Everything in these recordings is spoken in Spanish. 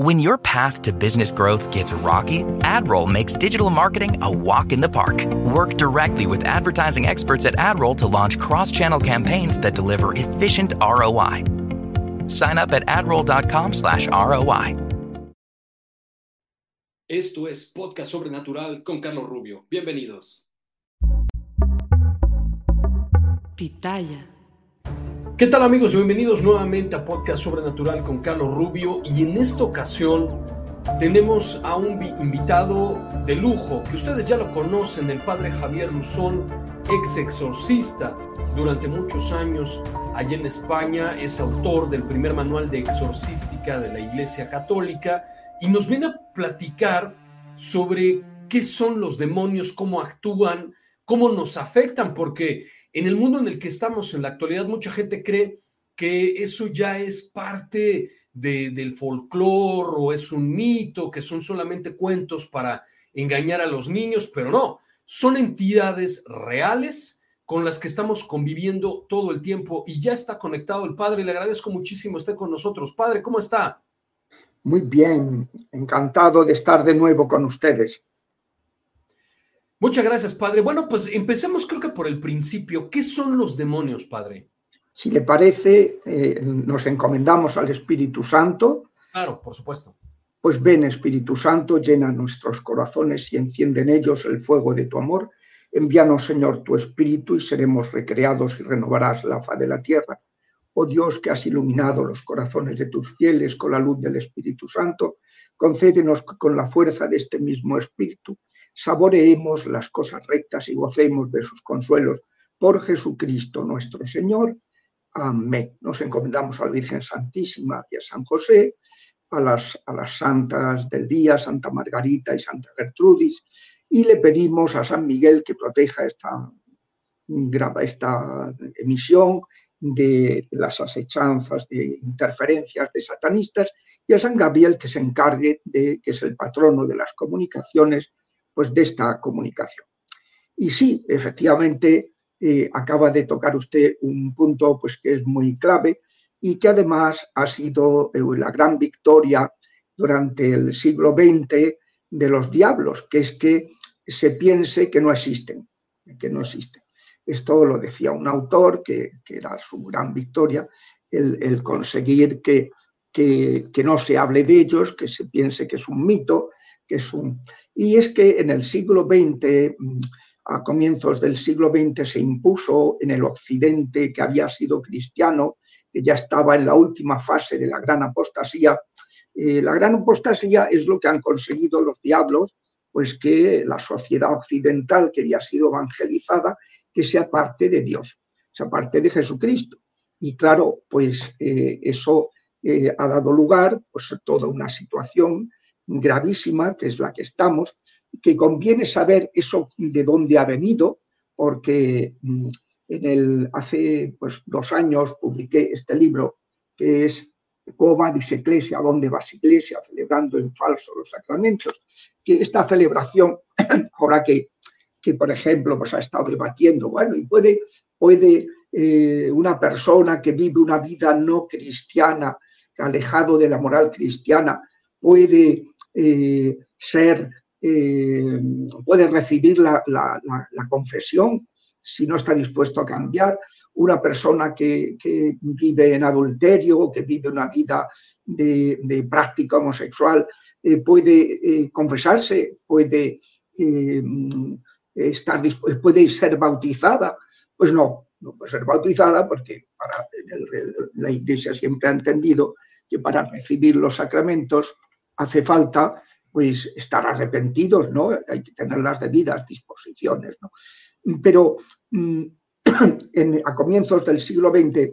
When your path to business growth gets rocky, AdRoll makes digital marketing a walk in the park. Work directly with advertising experts at AdRoll to launch cross-channel campaigns that deliver efficient ROI. Sign up at adroll.com slash ROI. Esto es Podcast Sobrenatural con Carlos Rubio. Bienvenidos. Pitaya. ¿Qué tal amigos? Bienvenidos nuevamente a Podcast Sobrenatural con Carlos Rubio. Y en esta ocasión tenemos a un invitado de lujo que ustedes ya lo conocen, el padre Javier Luzón, ex exorcista durante muchos años allá en España, es autor del primer manual de exorcística de la Iglesia Católica. Y nos viene a platicar sobre qué son los demonios, cómo actúan, cómo nos afectan, porque en el mundo en el que estamos en la actualidad, mucha gente cree que eso ya es parte del folclore o es un mito, que son solamente cuentos para engañar a los niños, pero no, son entidades reales con las que estamos conviviendo todo el tiempo y ya está conectado el padre. Le agradezco muchísimo estar con nosotros. Padre, ¿cómo está? Muy bien, encantado de estar de nuevo con ustedes. Muchas gracias, padre. Bueno, pues empecemos creo que por el principio. ¿Qué son los demonios, padre? Si le parece, eh, nos encomendamos al Espíritu Santo. Claro, por supuesto. Pues ven, Espíritu Santo, llena nuestros corazones y enciende en ellos el fuego de tu amor. Envíanos, Señor, tu Espíritu y seremos recreados y renovarás la faz de la tierra. Oh Dios, que has iluminado los corazones de tus fieles con la luz del Espíritu Santo, concédenos con la fuerza de este mismo Espíritu saboreemos las cosas rectas y gocemos de sus consuelos por Jesucristo nuestro Señor. Amén. Nos encomendamos a la Virgen Santísima y a San José, a las, a las santas del día, Santa Margarita y Santa Gertrudis, y le pedimos a San Miguel que proteja esta, esta emisión de las asechanzas, de interferencias de satanistas, y a San Gabriel que se encargue de, que es el patrono de las comunicaciones, pues, de esta comunicación. Y sí, efectivamente, eh, acaba de tocar usted un punto pues, que es muy clave y que además ha sido eh, la gran victoria durante el siglo XX de los diablos, que es que se piense que no existen, que no existen. Esto lo decía un autor que, era su gran victoria, el, conseguir que, que, que, no se hable de ellos, que se piense que es un mito, Y es que en el siglo XX, a comienzos del siglo XX, se impuso en el occidente que había sido cristiano, que ya estaba en la última fase de la gran apostasía. Eh, la gran apostasía es lo que han conseguido los diablos, pues que la sociedad occidental que había sido evangelizada, que sea parte de Dios, sea parte de Jesucristo. Y claro, pues eh, eso eh, ha dado lugar pues, a toda una situación gravísima, que es la que estamos, que conviene saber eso de dónde ha venido, porque mm, en el, hace pues, dos años publiqué este libro que es Cómo va Iglesia, dónde vas Iglesia, celebrando en falso los sacramentos, que esta celebración, ahora que, que por ejemplo, pues ha estado debatiendo, bueno, y puede, puede eh, una persona que vive una vida no cristiana, alejado de la moral cristiana, puede eh, ser, eh, puede recibir la, confesión si no está dispuesto a cambiar. Una persona que, vive en adulterio, que vive una vida de, práctica homosexual, eh, puede confesarse, puede, estar, puede ser bautizada. Pues no, no puede ser bautizada porque para, la Iglesia siempre ha entendido que para recibir los sacramentos hace falta pues estar arrepentidos, ¿no? Hay que tener las debidas disposiciones, ¿no? Pero mm, a comienzos del siglo XX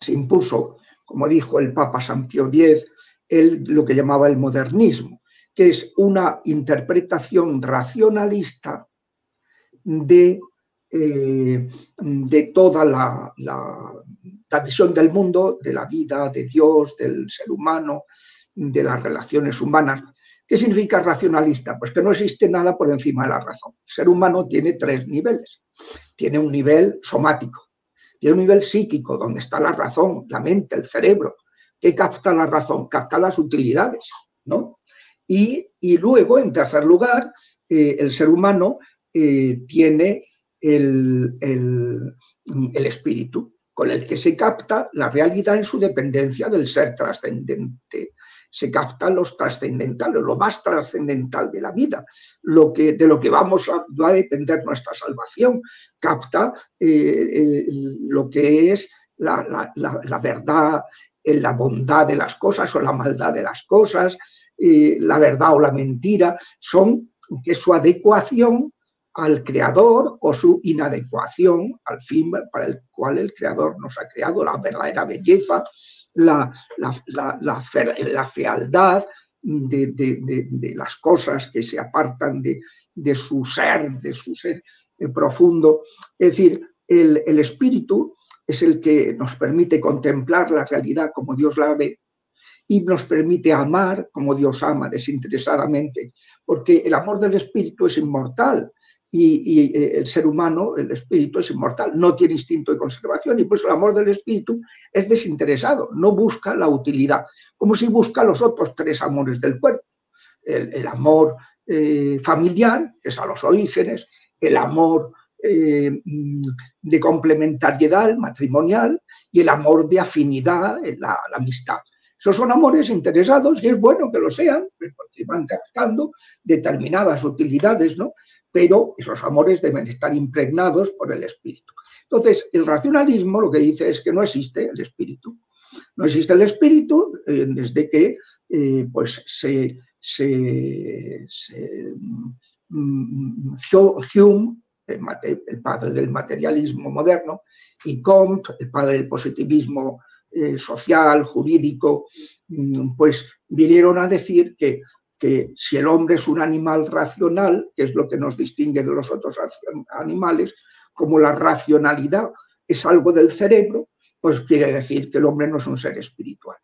se impuso, como dijo el Papa San Pío X, lo que llamaba el modernismo, que es una interpretación racionalista de, eh, de toda la, la visión del mundo, de la vida, de Dios, del ser humano, de las relaciones humanas. ¿Qué significa racionalista? Pues que no existe nada por encima de la razón. El ser humano tiene tres niveles. Tiene un nivel somático, tiene un nivel psíquico, donde está la razón, la mente, el cerebro. ¿Qué capta la razón? Capta las utilidades, ¿no? Y, luego, en tercer lugar, eh, el ser humano eh, tiene el, el espíritu, con el que se capta la realidad en su dependencia del ser trascendente se capta los trascendentales, lo más trascendental de la vida, lo que, de lo que vamos a, va a depender nuestra salvación, capta eh, lo que es la, verdad, la bondad de las cosas o la maldad de las cosas, eh, la verdad o la mentira, son que su adecuación al creador o su inadecuación al fin para el cual el creador nos ha creado, la verdadera belleza, la, la, fealdad de, las cosas que se apartan de, su ser, de su ser eh, profundo. Es decir, el, el espíritu es el que nos permite contemplar la realidad como Dios la ve y nos permite amar como Dios ama desinteresadamente, porque el amor del espíritu es inmortal, y, eh, el ser humano, el espíritu es inmortal, no tiene instinto de conservación y por eso el amor del espíritu es desinteresado, no busca la utilidad, como si busca los otros tres amores del cuerpo. El, amor eh, familiar, que es a los orígenes, el amor eh, de complementariedad matrimonial y el amor de afinidad, la, la amistad. Esos son amores interesados y es bueno que lo sean, porque van captando determinadas utilidades, ¿no? Pero esos amores deben estar impregnados por el espíritu. Entonces, el racionalismo lo que dice es que no existe el espíritu. No existe el espíritu eh, desde que eh, pues se, mm, Hume, el, padre del materialismo moderno, y Comte, el padre del positivismo eh, social, jurídico, mm, pues vinieron a decir que que si el hombre es un animal racional, que es lo que nos distingue de los otros animales, como la racionalidad es algo del cerebro, pues quiere decir que el hombre no es un ser espiritual.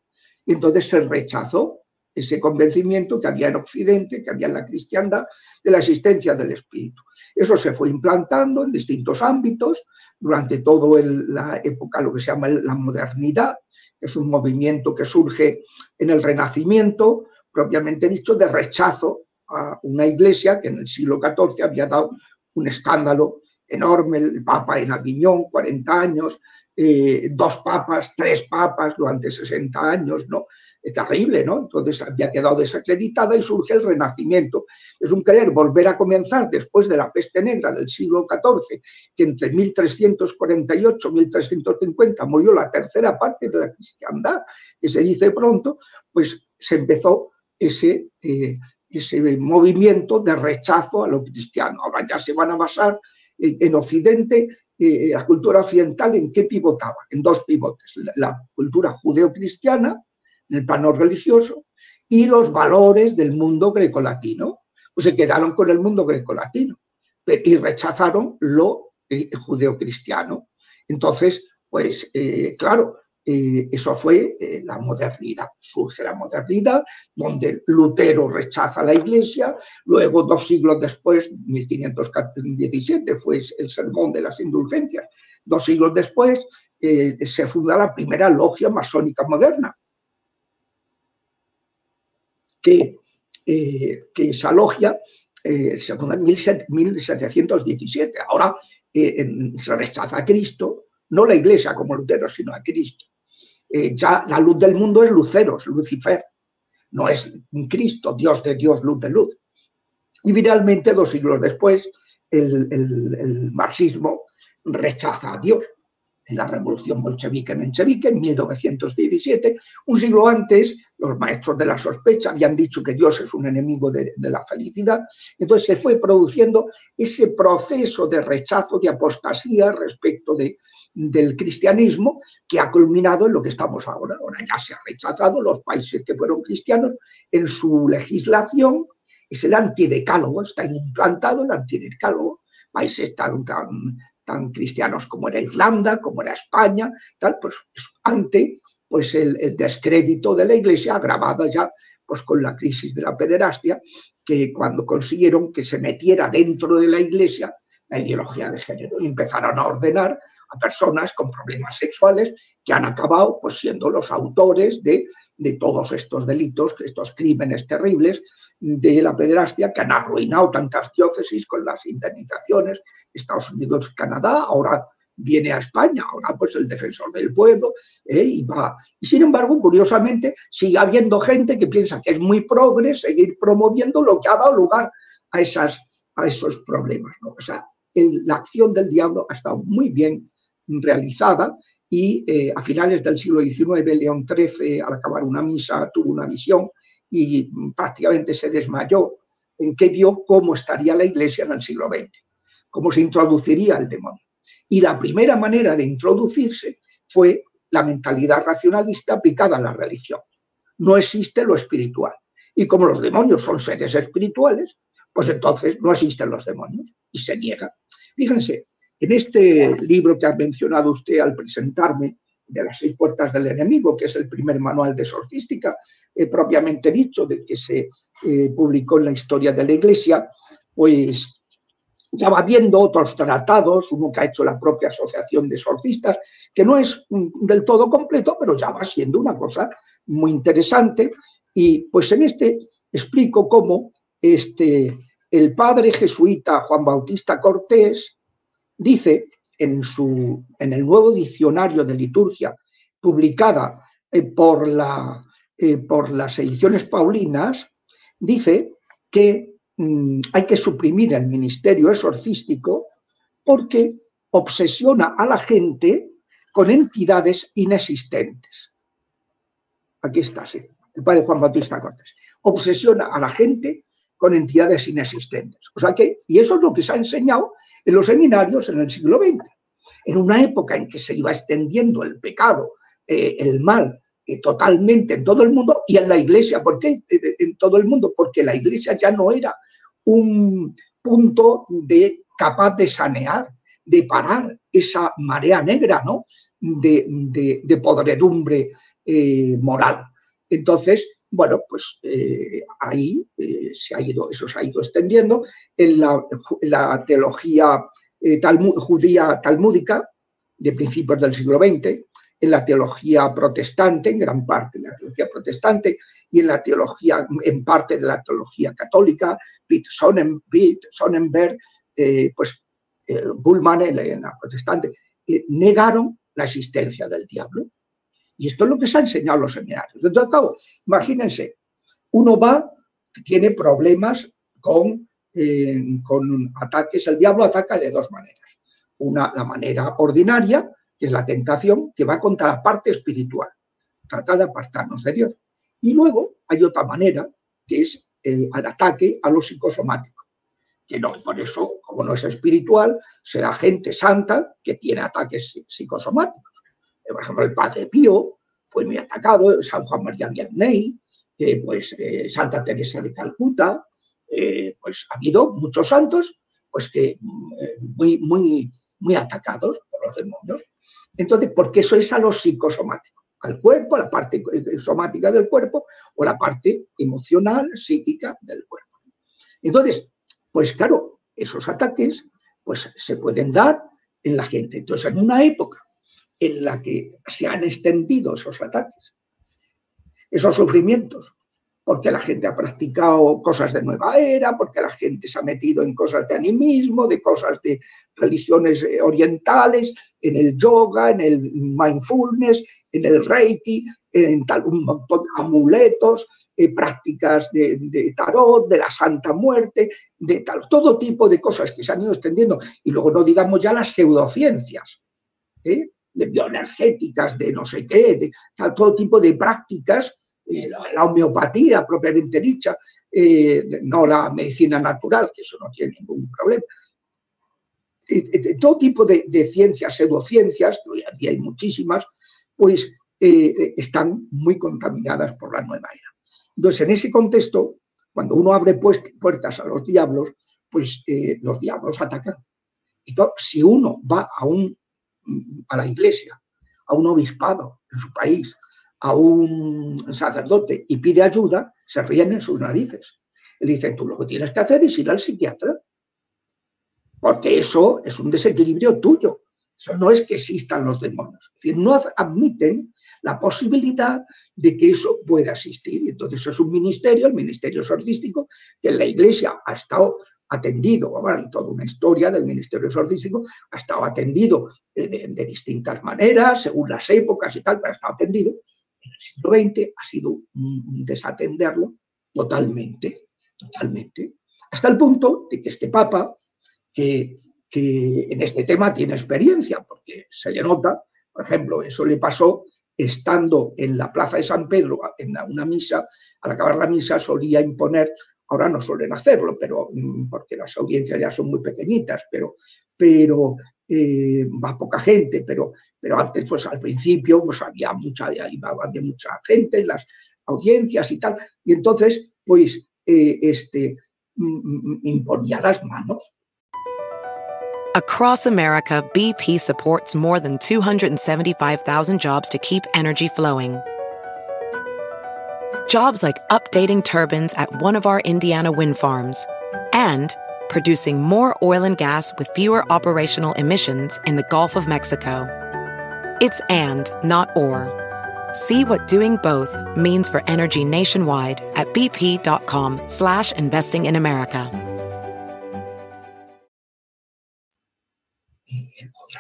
Y entonces se rechazó ese convencimiento que había en Occidente, que había en la cristiandad, de la existencia del espíritu. Eso se fue implantando en distintos ámbitos durante toda la época, lo que se llama la modernidad, que es un movimiento que surge en el Renacimiento, propiamente dicho, de rechazo a una iglesia que en el siglo XIV había dado un escándalo enorme, el Papa en Aviñón, 40 años, eh, dos papas, tres papas durante 60 años, ¿no? Es terrible, ¿no? Entonces había quedado desacreditada y surge el Renacimiento. Es un querer volver a comenzar después de la peste negra del siglo XIV, que entre 1348 y 1350 murió la tercera parte de la cristiandad, que se dice pronto, pues se empezó ese, eh, ese movimiento de rechazo a lo cristiano. Ahora ya se van a basar en, Occidente, eh, la cultura occidental, ¿en qué pivotaba? En dos pivotes, la, cultura judeocristiana, en el plano religioso, y los valores del mundo grecolatino. Pues se quedaron con el mundo grecolatino y rechazaron lo eh, judeocristiano. Entonces, pues claro, eso fue eh, la modernidad. Surge la modernidad, donde Lutero rechaza la iglesia, luego dos siglos después, 1517, fue el sermón de las indulgencias, dos siglos después eh, se funda la primera logia masónica moderna, que, eh, que esa logia se funda en 1717. Ahora se rechaza a Cristo, no la iglesia como Lutero, sino a Cristo. Eh, ya la luz del mundo es Lucero, es Lucifer, no es Cristo, Dios de Dios, luz de luz. Y finalmente, dos siglos después, el, marxismo rechaza a Dios en la revolución bolchevique-menchevique en 1917. Un siglo antes, los maestros de la sospecha habían dicho que Dios es un enemigo de, de, la felicidad. Entonces se fue produciendo ese proceso de rechazo, de apostasía respecto de, del cristianismo que ha culminado en lo que estamos ahora. Ahora ya se ha rechazado los países que fueron cristianos en su legislación, es el antidecálogo, está implantado el antidecálogo, países tan, tan, cristianos como era Irlanda, como era España, tal, pues ante pues el, el descrédito de la iglesia agravado ya pues con la crisis de la pederastia, que cuando consiguieron que se metiera dentro de la iglesia la ideología de género y empezaron a ordenar a personas con problemas sexuales que han acabado pues, siendo los autores de, de todos estos delitos, estos crímenes terribles de la pederastia que han arruinado tantas diócesis con las indemnizaciones, Estados Unidos, Canadá, ahora viene a España, ahora pues el defensor del pueblo, ¿eh? y va. Y sin embargo, curiosamente, sigue habiendo gente que piensa que es muy progre seguir promoviendo lo que ha dado lugar a, esas, a esos problemas. O sea, la acción del diablo ha estado muy bien realizada y eh, a finales del siglo XIX, León XIII, al acabar una misa, tuvo una visión y prácticamente se desmayó en que vio cómo estaría la iglesia en el siglo XX, cómo se introduciría el demonio. Y la primera manera de introducirse fue la mentalidad racionalista aplicada a la religión. No existe lo espiritual. Y como los demonios son seres espirituales, pues entonces no existen los demonios y se niega. Fíjense, en este libro que ha mencionado usted al presentarme, de las seis puertas del enemigo, que es el primer manual de sorcística, eh, propiamente dicho, de que se eh, publicó en la historia de la Iglesia, pues ya va viendo otros tratados, uno que ha hecho la propia Asociación de Sorcistas, que no es del todo completo, pero ya va siendo una cosa muy interesante. Y pues en este explico cómo este, el padre jesuita Juan Bautista Cortés dice en, su, en el nuevo diccionario de liturgia publicada eh, por, la, eh, por las ediciones paulinas, dice que mm, hay que suprimir el ministerio exorcístico porque obsesiona a la gente con entidades inexistentes. Aquí está, sí, el padre Juan Bautista Cortés. Obsesiona a la gente con entidades inexistentes. O sea que, y eso es lo que se ha enseñado en los seminarios en el siglo XX. En una época en que se iba extendiendo el pecado, eh, el mal, eh, totalmente en todo el mundo y en la iglesia. ¿Por qué eh, en todo el mundo? Porque la iglesia ya no era un punto de capaz de sanear, de parar esa marea negra, ¿no? De, de, podredumbre moral. Entonces, bueno, pues eh, ahí eh, se ha ido, eso se ha ido extendiendo en la, teología eh, judía talmúdica de principios del siglo XX, en la teología protestante, en gran parte de la teología protestante, y en la teología, en parte de la teología católica, Pitt, Sonnenberg, pues Bullman en la protestante, negaron la existencia del diablo. Y esto es lo que se ha enseñado en los seminarios. De todo imagínense, uno va, tiene problemas con, eh, con ataques. El diablo ataca de dos maneras. Una, la manera ordinaria, que es la tentación, que va contra la parte espiritual. Trata de apartarnos de Dios. Y luego hay otra manera, que es el, ataque a lo psicosomático. Que no, por eso, como no es espiritual, será gente santa que tiene ataques psicosomáticos por ejemplo, el Padre Pío fue muy atacado, San Juan María Vianney, pues eh, Santa Teresa de Calcuta, eh, pues ha habido muchos santos pues que mm, muy, muy, muy atacados por los demonios. Entonces, porque eso es a lo psicosomático, al cuerpo, a la parte eh, somática del cuerpo o la parte emocional, psíquica del cuerpo. Entonces, pues claro, esos ataques pues se pueden dar en la gente. Entonces, en una época en la que se han extendido esos ataques, esos sufrimientos, porque la gente ha practicado cosas de nueva era, porque la gente se ha metido en cosas de animismo, de cosas de religiones eh, orientales, en el yoga, en el mindfulness, en el reiki, en tal, un montón de amuletos, eh, prácticas de, tarot, de la Santa Muerte, de tal, todo tipo de cosas que se han ido extendiendo. Y luego no digamos ya las pseudociencias. ¿eh? De bioenergéticas, de no sé qué, de, todo tipo de prácticas, eh, la, homeopatía propiamente dicha, eh, no la medicina natural, que eso no tiene ningún problema. todo tipo de, ciencias, pseudociencias, que hoy hay muchísimas, pues están muy contaminadas por la nueva era. Entonces, en ese contexto, cuando uno abre puertas a los diablos, pues los diablos atacan. Entonces, si uno va a, un, a la iglesia, a un obispado en su país, a un sacerdote y pide ayuda, se ríen en sus narices. Le dicen, tú lo que tienes que hacer es ir al psiquiatra, porque eso es un desequilibrio tuyo. Eso no es que existan los demonios. Es decir, no admiten la posibilidad de que eso pueda existir. Y entonces es un ministerio, el ministerio exorcístico, que en la iglesia ha estado atendido, bueno, toda una historia del ministerio exorcístico, ha estado atendido de, distintas maneras, según las épocas y tal, pero ha estado atendido. En el siglo XX ha sido un desatenderlo totalmente, totalmente, hasta el punto de que este Papa, que, que en este tema tiene experiencia, porque se le nota, por ejemplo, eso le pasó estando en la plaza de San Pedro en una misa, al acabar la misa solía imponer Ahora no suelen hacerlo, pero mm, porque las audiencias ya son muy pequeñitas, pero, pero eh, va poca gente, pero, pero antes, pues al principio, pues había mucha, había mucha gente en las audiencias y tal, y entonces, pues, eh, este, mm, mm, imponía las manos. Across America, BP supports more than 275,000 jobs to keep energy flowing. Jobs like updating turbines at one of our Indiana wind farms and producing more oil and gas with fewer operational emissions in the Gulf of Mexico. It's and, not or. See what doing both means for energy nationwide at bp.com slash investing in America.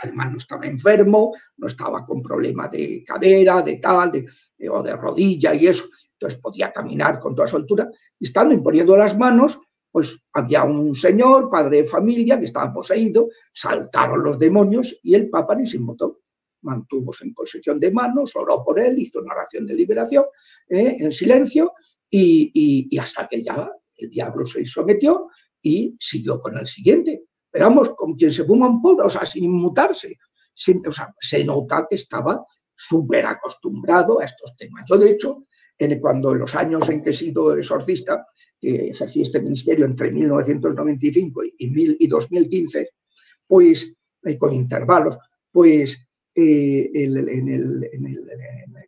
Además no estaba enfermo, no estaba con problema de cadera, de tal, de, o de rodilla y eso. Entonces podía caminar con toda su altura, y estando imponiendo las manos, pues había un señor, padre de familia, que estaba poseído, saltaron los demonios y el Papa ni se inmutó. Mantuvo en posesión de manos, oró por él, hizo una oración de liberación eh, en silencio y, hasta que ya el diablo se sometió y siguió con el siguiente. Pero vamos, con quien se fuma un puro, o sea, sin inmutarse. se nota que estaba súper acostumbrado a estos temas. Yo, de hecho, cuando en los años en que he sido exorcista, que ejercí este ministerio entre 1995 y, y 2015, pues eh, con intervalos, pues eh,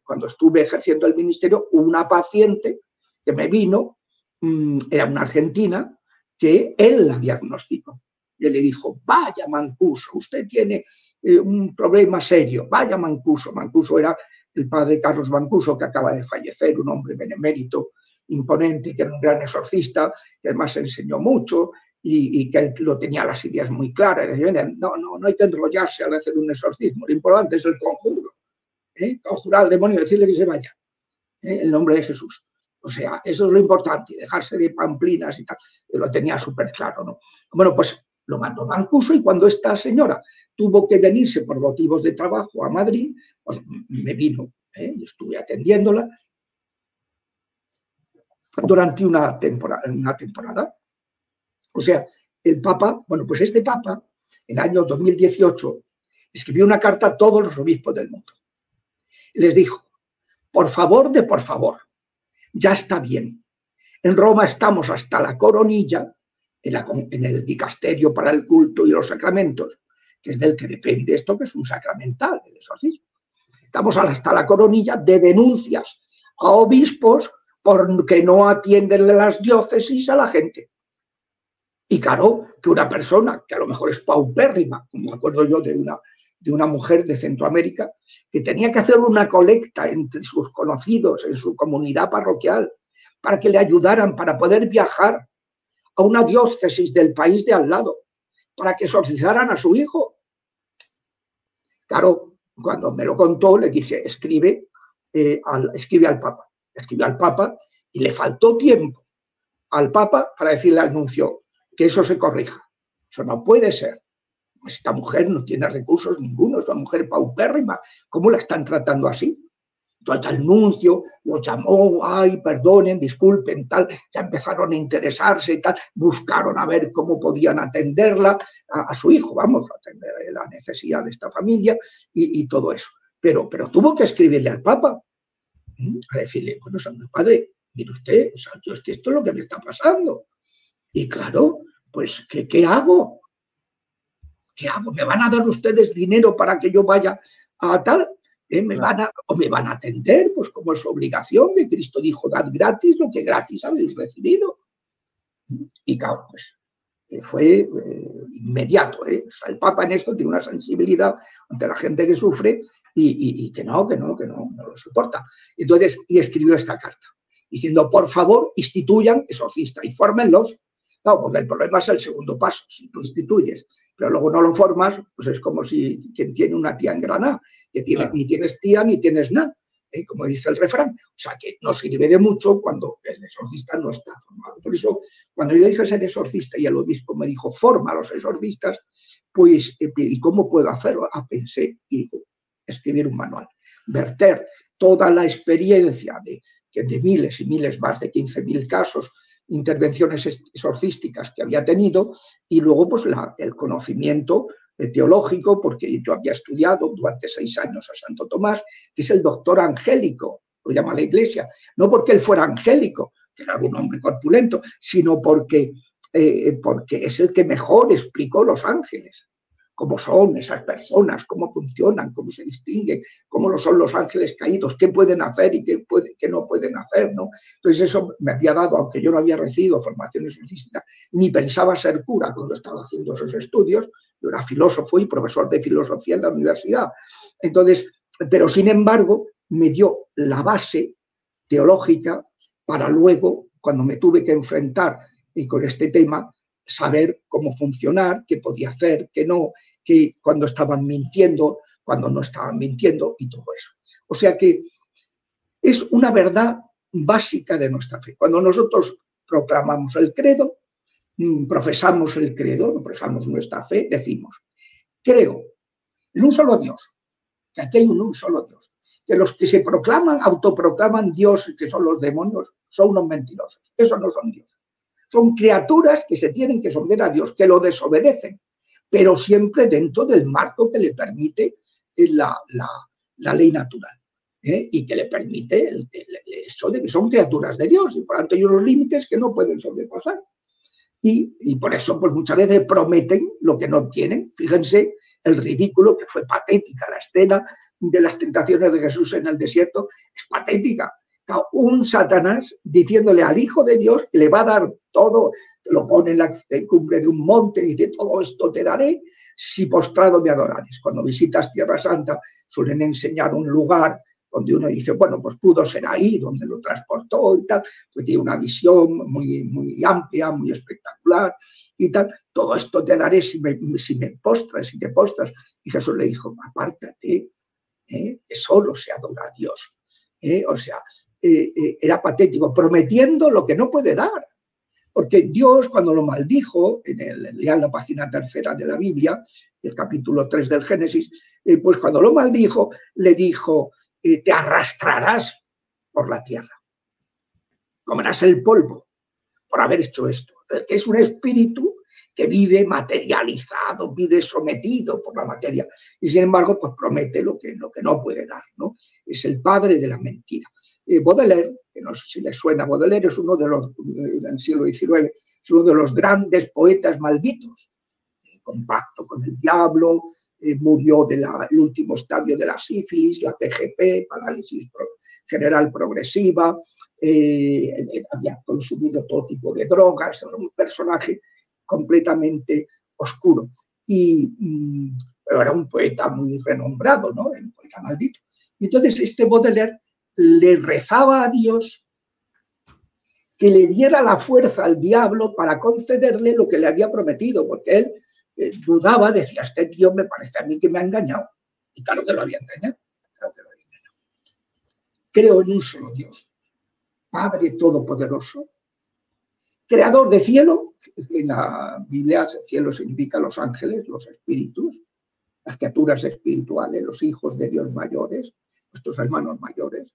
cuando estuve ejerciendo el ministerio, una paciente que me vino, mm, era una argentina, que él la diagnosticó. Y le dijo, vaya Mancuso, usted tiene eh, un problema serio, vaya Mancuso. Mancuso era el padre Carlos Bancuso, que acaba de fallecer, un hombre benemérito, imponente, que era un gran exorcista, que además enseñó mucho y, que lo tenía las ideas muy claras. No, no, no hay que enrollarse al hacer un exorcismo, lo importante es el conjuro. ¿eh? Conjurar al demonio decirle que se vaya, ¿eh? en nombre de Jesús. O sea, eso es lo importante, dejarse de pamplinas y tal. lo tenía súper claro, ¿no? Bueno, pues lo mandó Mancuso y cuando esta señora tuvo que venirse por motivos de trabajo a Madrid, pues me vino, ¿eh? estuve atendiéndola durante una temporada, una temporada. O sea, el Papa, bueno, pues este Papa, en el año 2018, escribió una carta a todos los obispos del mundo. Les dijo, por favor de por favor, ya está bien. En Roma estamos hasta la coronilla en, el dicasterio para el culto y los sacramentos, que es del que depende esto, que es un sacramental, el exorcismo. Estamos hasta la coronilla de denuncias a obispos porque no atienden las diócesis a la gente. Y claro, que una persona que a lo mejor es paupérrima, como me acuerdo yo de una, de una mujer de Centroamérica, que tenía que hacer una colecta entre sus conocidos en su comunidad parroquial para que le ayudaran para poder viajar a una diócesis del país de al lado para que exorcizaran a su hijo. Claro, cuando me lo contó, le dije, escribe, eh, al, escribe al Papa. Escribe al Papa y le faltó tiempo al Papa para decirle al nuncio que eso se corrija. Eso no puede ser. Esta mujer no tiene recursos ninguno, es una mujer paupérrima. ¿Cómo la están tratando así? El nuncio los llamó, ay, perdonen, disculpen, tal, ya empezaron a interesarse y tal, buscaron a ver cómo podían atenderla, a, su hijo, vamos, a atender la necesidad de esta familia y, todo eso. Pero, pero tuvo que escribirle al Papa, a decirle, bueno, Santo Padre, mire usted, o sea, yo es que esto es lo que me está pasando. Y claro, pues, ¿qué, qué hago? ¿Qué hago? ¿Me van a dar ustedes dinero para que yo vaya a tal? ¿Eh? ¿Me van a, o me van a atender, pues como es su obligación, que Cristo dijo, dad gratis lo que gratis habéis recibido. Y claro, pues eh, fue eh, inmediato. el Papa en esto tiene una sensibilidad ante la gente que sufre y, que no, que no, que no, no lo soporta. Entonces, y escribió esta carta, diciendo, por favor, instituyan exorcistas y fórmenlos no, porque el problema es el segundo paso. Si tú instituyes, pero luego no lo formas, pues es como si quien tiene una tía en Granada, que tiene, ni tienes tía ni tienes nada, ¿eh? como dice el refrán. O sea, que no sirve de mucho cuando el exorcista no está formado. Por eso, cuando yo dije ser exorcista y el obispo me dijo, forma a los exorcistas, pues, eh, ¿y cómo puedo hacerlo? Ah, pensé y escribir un manual. Verter toda la experiencia de, de miles y miles, más de 15.000 casos intervenciones exorcísticas que había tenido y luego pues el conocimiento eh, teológico, porque yo había estudiado durante seis años a Santo Tomás, que es el doctor angélico, lo llama la iglesia, no porque él fuera angélico, que era un hombre corpulento, sino porque, eh, porque es el que mejor explicó los ángeles cómo son esas personas, cómo funcionan, cómo se distinguen, cómo lo son los ángeles caídos, qué pueden hacer y qué, no pueden hacer, ¿no? Entonces eso me había dado, aunque yo no había recibido formación exorcística, ni pensaba ser cura cuando estaba haciendo esos estudios, yo era filósofo y profesor de filosofía en la universidad. Entonces, pero sin embargo, me dio la base teológica para luego, cuando me tuve que enfrentar y con este tema, saber cómo funcionar, qué podía hacer, qué no, qué cuando estaban mintiendo, cuando no estaban mintiendo y todo eso. O sea que es una verdad básica de nuestra fe. Cuando nosotros proclamamos el credo, mm, profesamos el credo, profesamos nuestra fe, decimos, creo en un solo Dios, que aquí hay un, solo Dios, que los que se proclaman, autoproclaman Dios, que son los demonios, son unos mentirosos. Eso no son Dios. Son criaturas que se tienen que someter a Dios, que lo desobedecen, pero siempre dentro del marco que le permite eh, la, ley natural. ¿eh? Y que le permite eso de que son criaturas de Dios y por tanto hay unos límites que no pueden sobrepasar. Y, por eso pues muchas veces prometen lo que no tienen. Fíjense el ridículo que fue patética la escena de las tentaciones de Jesús en el desierto, es patética un Satanás diciéndole al Hijo de Dios que le va a dar todo, te lo pone en la cumbre de un monte y dice, todo esto te daré si postrado me adorares. Cuando visitas Tierra Santa suelen enseñar un lugar donde uno dice, bueno, pues pudo ser ahí, donde lo transportó y tal, pues tiene una visión muy, muy amplia, muy espectacular y tal, todo esto te daré si me, si me postras, si te postras. Y Jesús le dijo, apártate, ¿eh? que solo se adora a Dios. ¿eh? O sea, eh, eh, era patético, prometiendo lo que no puede dar. Porque Dios, cuando lo maldijo, en, el, la página tercera de la Biblia, el capítulo 3 del Génesis, eh, pues cuando lo maldijo, le dijo, te arrastrarás por la tierra, comerás el polvo por haber hecho esto. Es un espíritu que vive materializado, vive sometido por la materia. Y sin embargo, pues promete lo que, lo que no puede dar, ¿no? Es el padre de la mentira. Baudelaire, que no sé si le suena, Baudelaire es uno de los, del siglo XIX, es uno de los grandes poetas malditos, compacto con el diablo, eh, murió del último estadio de la sífilis, la PGP, parálisis general progresiva, eh, había consumido todo tipo de drogas, era un personaje completamente oscuro. Y, mm, pero era un poeta muy renombrado, ¿no? El poeta maldito. Entonces, este Baudelaire le rezaba a Dios que le diera la fuerza al diablo para concederle lo que le había prometido, porque él eh, dudaba, decía, este tío me parece a mí que me ha engañado. Y claro que lo había engañado, claro que lo había engañado. Creo en un solo Dios, Padre Todopoderoso, Creador de cielo, en la Biblia cielo significa los ángeles, los espíritus, las criaturas espirituales, los hijos de Dios mayores, nuestros hermanos mayores,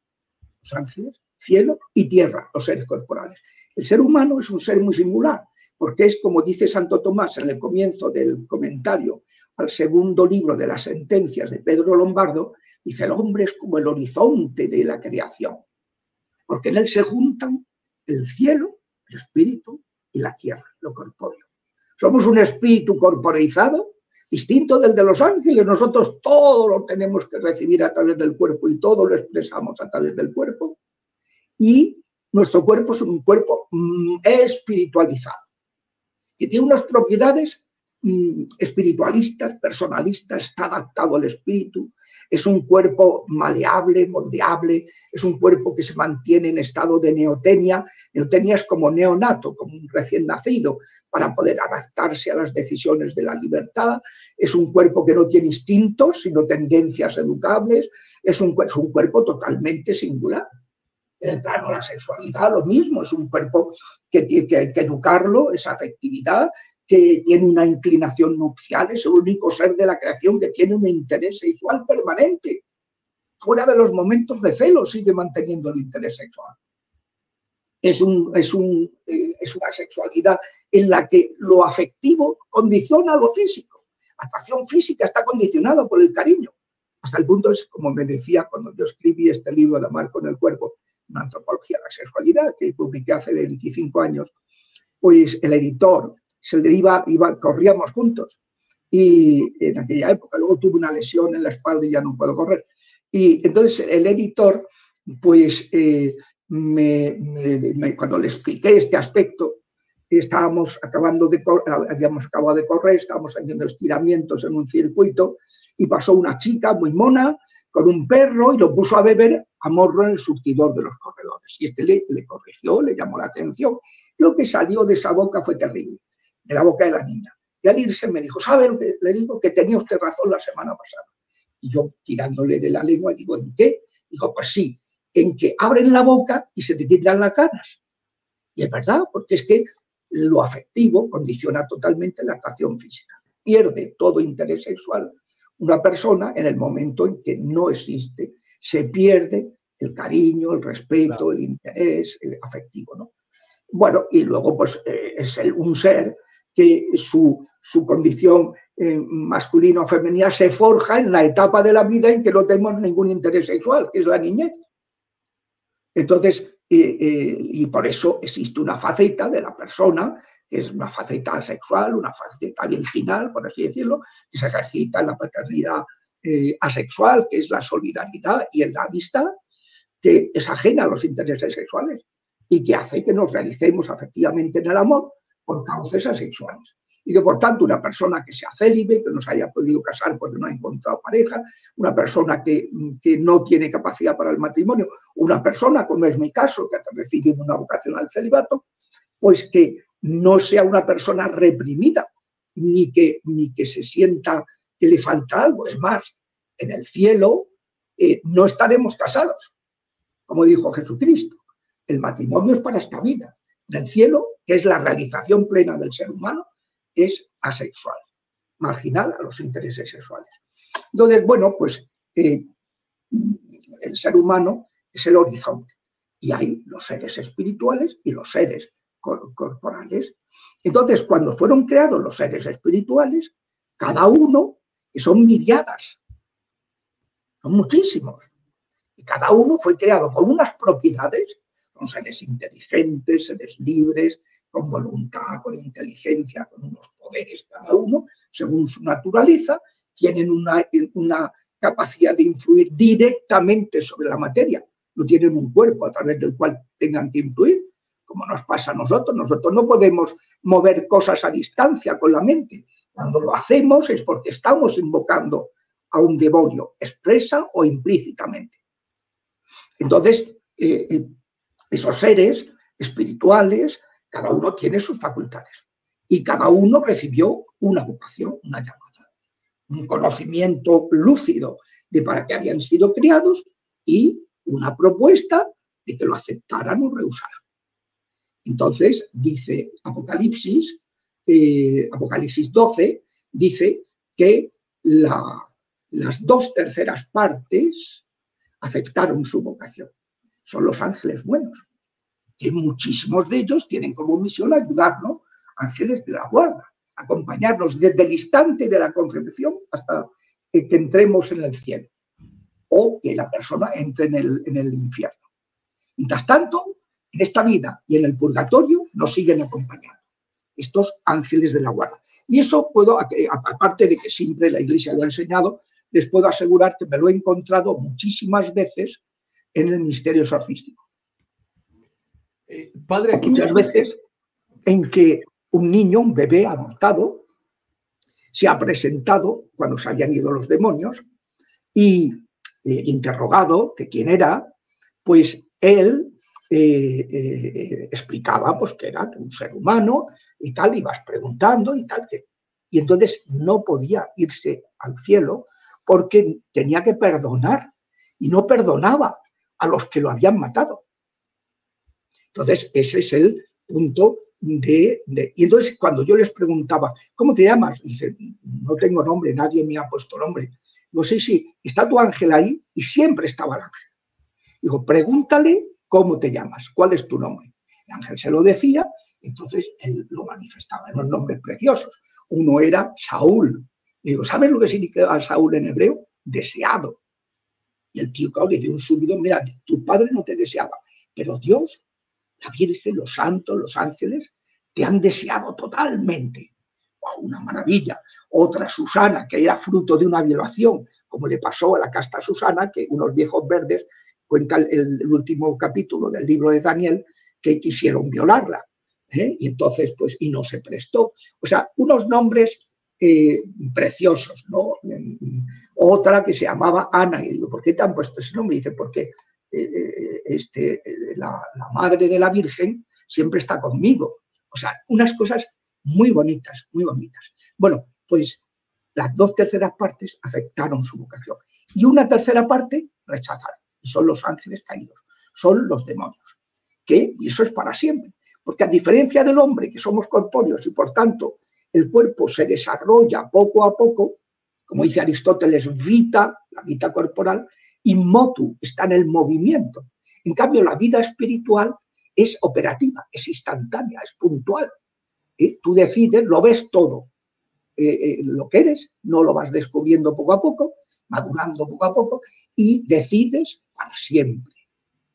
los ángeles, cielo y tierra, los seres corporales. El ser humano es un ser muy singular, porque es como dice Santo Tomás en el comienzo del comentario al segundo libro de las sentencias de Pedro Lombardo, dice, el hombre es como el horizonte de la creación, porque en él se juntan el cielo, el espíritu y la tierra, lo corpóreo. Somos un espíritu corporeizado, distinto del de los ángeles. Nosotros todo lo tenemos que recibir a través del cuerpo y todo lo expresamos a través del cuerpo. Y nuestro cuerpo es un cuerpo mm, espiritualizado, que tiene unas propiedades espiritualistas, personalistas, está adaptado al espíritu, es un cuerpo maleable, moldeable, es un cuerpo que se mantiene en estado de neotenia. Neotenia es como neonato, como un recién nacido, para poder adaptarse a las decisiones de la libertad. Es un cuerpo que no tiene instintos, sino tendencias educables. Es un, un cuerpo totalmente singular. En el plano de la sexualidad, lo mismo, es un cuerpo que tiene que, que educarlo, esa afectividad, que tiene una inclinación nupcial, es el único ser de la creación que tiene un interés sexual permanente. Fuera de los momentos de celo sigue manteniendo el interés sexual. Es, un, es, un, eh, es una sexualidad en la que lo afectivo condiciona lo físico. La atracción física está condicionada por el cariño. Hasta el punto es, como me decía cuando yo escribí este libro de Amar con el cuerpo, una antropología de la sexualidad que publiqué hace 25 años, pues el editor se le iba, iba, corríamos juntos. Y en aquella época, luego tuve una lesión en la espalda y ya no puedo correr. Y entonces el editor, pues eh, me, cuando le expliqué este aspecto, estábamos acabando de habíamos acabado de correr, estábamos haciendo estiramientos en un circuito y pasó una chica muy mona con un perro y lo puso a beber a morro en el surtidor de los corredores. Y este le, le corrigió, le llamó la atención. Lo que salió de esa boca fue terrible de la boca de la niña. Y al irse me dijo, ¿sabe lo que le digo? Que tenía usted razón la semana pasada. Y yo tirándole de la lengua digo, ¿en qué? Dijo, pues sí, en que abren la boca y se te quitan las caras. Y es verdad, porque es que lo afectivo condiciona totalmente la atracción física. Pierde todo interés sexual una persona en el momento en que no existe, se pierde el cariño, el respeto, el interés afectivo, ¿no? Bueno, y luego pues eh, es el, un ser que su, condición eh, masculina o femenina se forja en la etapa de la vida en que no tenemos ningún interés sexual, que es la niñez. Entonces, eh, eh, y por eso existe una faceta de la persona, que es una faceta sexual, una faceta virginal, por así decirlo, que se ejercita en la paternidad asexual, que es la solidaridad y en la amistad, que es ajena a los intereses sexuales y que hace que nos realicemos afectivamente en el amor por causas asexuales. Y que por tanto una persona que sea célibe, que no se haya podido casar porque no ha encontrado pareja, una persona que, que no tiene capacidad para el matrimonio, una persona, como es mi caso, que ha recibido una vocación al celibato, pues que no sea una persona reprimida, ni que, ni que se sienta que le falta algo. Es más, en el cielo eh, no estaremos casados, como dijo Jesucristo. El matrimonio es para esta vida. En el cielo que es la realización plena del ser humano, es asexual, marginal a los intereses sexuales. Entonces, bueno, pues eh, el ser humano es el horizonte y hay los seres espirituales y los seres corporales. Entonces, cuando fueron creados los seres espirituales, cada uno, que son miriadas, son muchísimos, y cada uno fue creado con unas propiedades, son seres inteligentes, seres libres, con voluntad, con inteligencia, con unos poderes cada uno, según su naturaleza, tienen una, capacidad de influir directamente sobre la materia. No tienen un cuerpo a través del cual tengan que influir, como nos pasa a nosotros. Nosotros no podemos mover cosas a distancia con la mente. Cuando lo hacemos es porque estamos invocando a un demonio, expresa o implícitamente. Entonces, eh, eh, esos seres espirituales cada uno tiene sus facultades y cada uno recibió una vocación, una llamada, un conocimiento lúcido de para qué habían sido criados y una propuesta de que lo aceptaran o rehusaran. Entonces, dice Apocalipsis, eh, Apocalipsis 12, dice que las dos terceras partes aceptaron su vocación. Son los ángeles buenos. Y muchísimos de ellos tienen como misión ayudarnos, ángeles de la guarda, acompañarnos desde el instante de la concepción hasta que entremos en el cielo o que la persona entre en el, en el infierno. Mientras tanto, en esta vida y en el purgatorio nos siguen acompañando estos ángeles de la guarda. Y eso puedo, aparte de que siempre la Iglesia lo ha enseñado, les puedo asegurar que me lo he encontrado muchísimas veces en el misterio exorcístico. Eh, padre, aquí muchas veces en que un niño, un bebé abortado, se ha presentado cuando se habían ido los demonios y eh, interrogado que quién era, pues él eh, eh, explicaba pues, que era un ser humano y tal, ibas preguntando y tal. Que, y entonces no podía irse al cielo porque tenía que perdonar y no perdonaba a los que lo habían matado. Entonces, ese es el punto de, Y entonces, cuando yo les preguntaba, ¿cómo te llamas? Dice, no tengo nombre, nadie me ha puesto nombre. Digo, sí, sí, está tu ángel ahí y siempre estaba el ángel. Digo, pregúntale ¿Cómo te llamas? ¿Cuál es tu nombre? El ángel se lo decía, entonces él lo manifestaba en unos nombres preciosos. Uno era Saúl. digo, ¿sabes lo que significa Saúl en hebreo? Deseado. Y el tío le dio un subido, mira, tu padre no te deseaba, pero Dios, la Virgen, los santos, los ángeles, te han deseado totalmente. una maravilla. Otra Susana, que era fruto de una violación, como le pasó a la casta Susana, que unos viejos verdes cuenta el, último capítulo del libro de Daniel, que quisieron violarla. ¿eh? Y entonces, pues, y no se prestó. O sea, unos nombres eh, preciosos, ¿no? Otra que se llamaba Ana, y digo, ¿por qué te han puesto ese nombre? Y dice, porque eh, este, la, la, madre de la Virgen siempre está conmigo. O sea, unas cosas muy bonitas, muy bonitas. Bueno, pues las dos terceras partes aceptaron su vocación y una tercera parte rechazaron son los ángeles caídos, son los demonios. Que, y eso es para siempre, porque a diferencia del hombre, que somos corpóreos y por tanto el cuerpo se desarrolla poco a poco, como dice Aristóteles, vita, la vida corporal, y motu, está en el movimiento. En cambio, la vida espiritual es operativa, es instantánea, es puntual. ¿Eh? Tú decides, lo ves todo. Eh, eh, lo que eres, no lo vas descubriendo poco a poco, madurando poco a poco, y decides para siempre,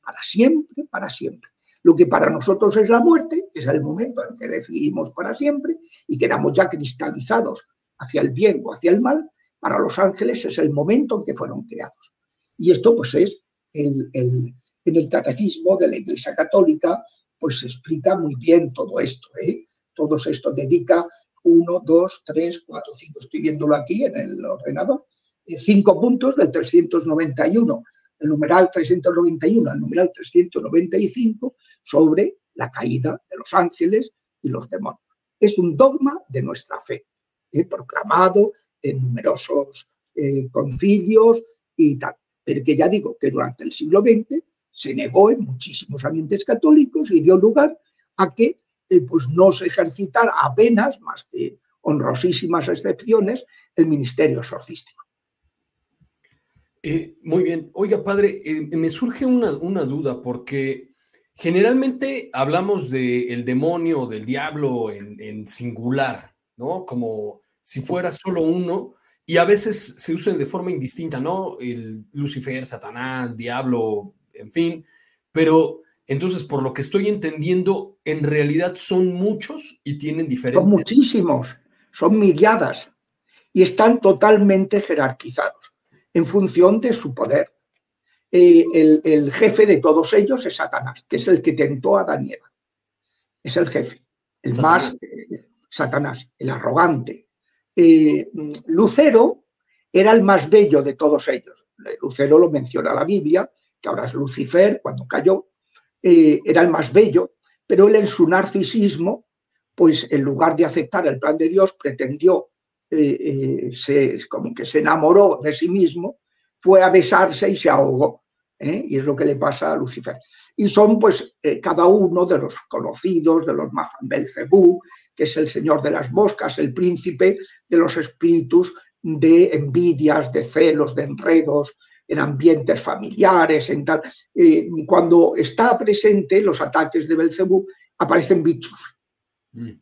para siempre, para siempre. Lo que para nosotros es la muerte, que es el momento en que decidimos para siempre y quedamos ya cristalizados hacia el bien o hacia el mal, para los ángeles es el momento en que fueron creados. Y esto pues es el, en el catecismo de la Iglesia Católica, pues se explica muy bien todo esto. ¿eh? Todo esto dedica uno, dos, tres, cuatro, cinco, estoy viéndolo aquí en el ordenador, eh, cinco puntos del 391 el numeral 391 al numeral 395 sobre la caída de los ángeles y los demonios. Es un dogma de nuestra fe, ¿eh? proclamado en numerosos eh, concilios y tal. Pero que ya digo que durante el siglo XX se negó en muchísimos ambientes católicos y dio lugar a que eh, pues no se ejercitara apenas, más que honrosísimas excepciones, el ministerio exorcístico. Eh, muy bien. Oiga, padre, me surge una, duda porque generalmente hablamos del demonio o del diablo en, singular, ¿no? Como si fuera solo uno y a veces se usan de forma indistinta, ¿no? El Lucifer, Satanás, diablo, en fin. Pero entonces, por lo que estoy entendiendo, en realidad son muchos y tienen diferentes. Son muchísimos, son miriadas y están totalmente jerarquizados en función de su poder. Eh, el, jefe de todos ellos es Satanás, que es el que tentó a Daniel. Es el jefe, el más eh, Satanás, el arrogante. Eh, Lucero era el más bello de todos ellos. Lucero lo menciona la Biblia, que ahora es Lucifer, cuando cayó, era el más bello, pero él en su narcisismo, pues en lugar de aceptar el plan de Dios, pretendió eh, eh, como que se enamoró de sí mismo, fue a besarse y se ahogó. ¿eh? Y es lo que le pasa a Lucifer. Y son pues cada uno de los conocidos, de los Belcebú, que es el señor de las moscas, el príncipe de los espíritus de envidias, de celos, de enredos, en ambientes familiares, en tal. Eh, cuando está presente los ataques de Belcebú, aparecen bichos. Mm.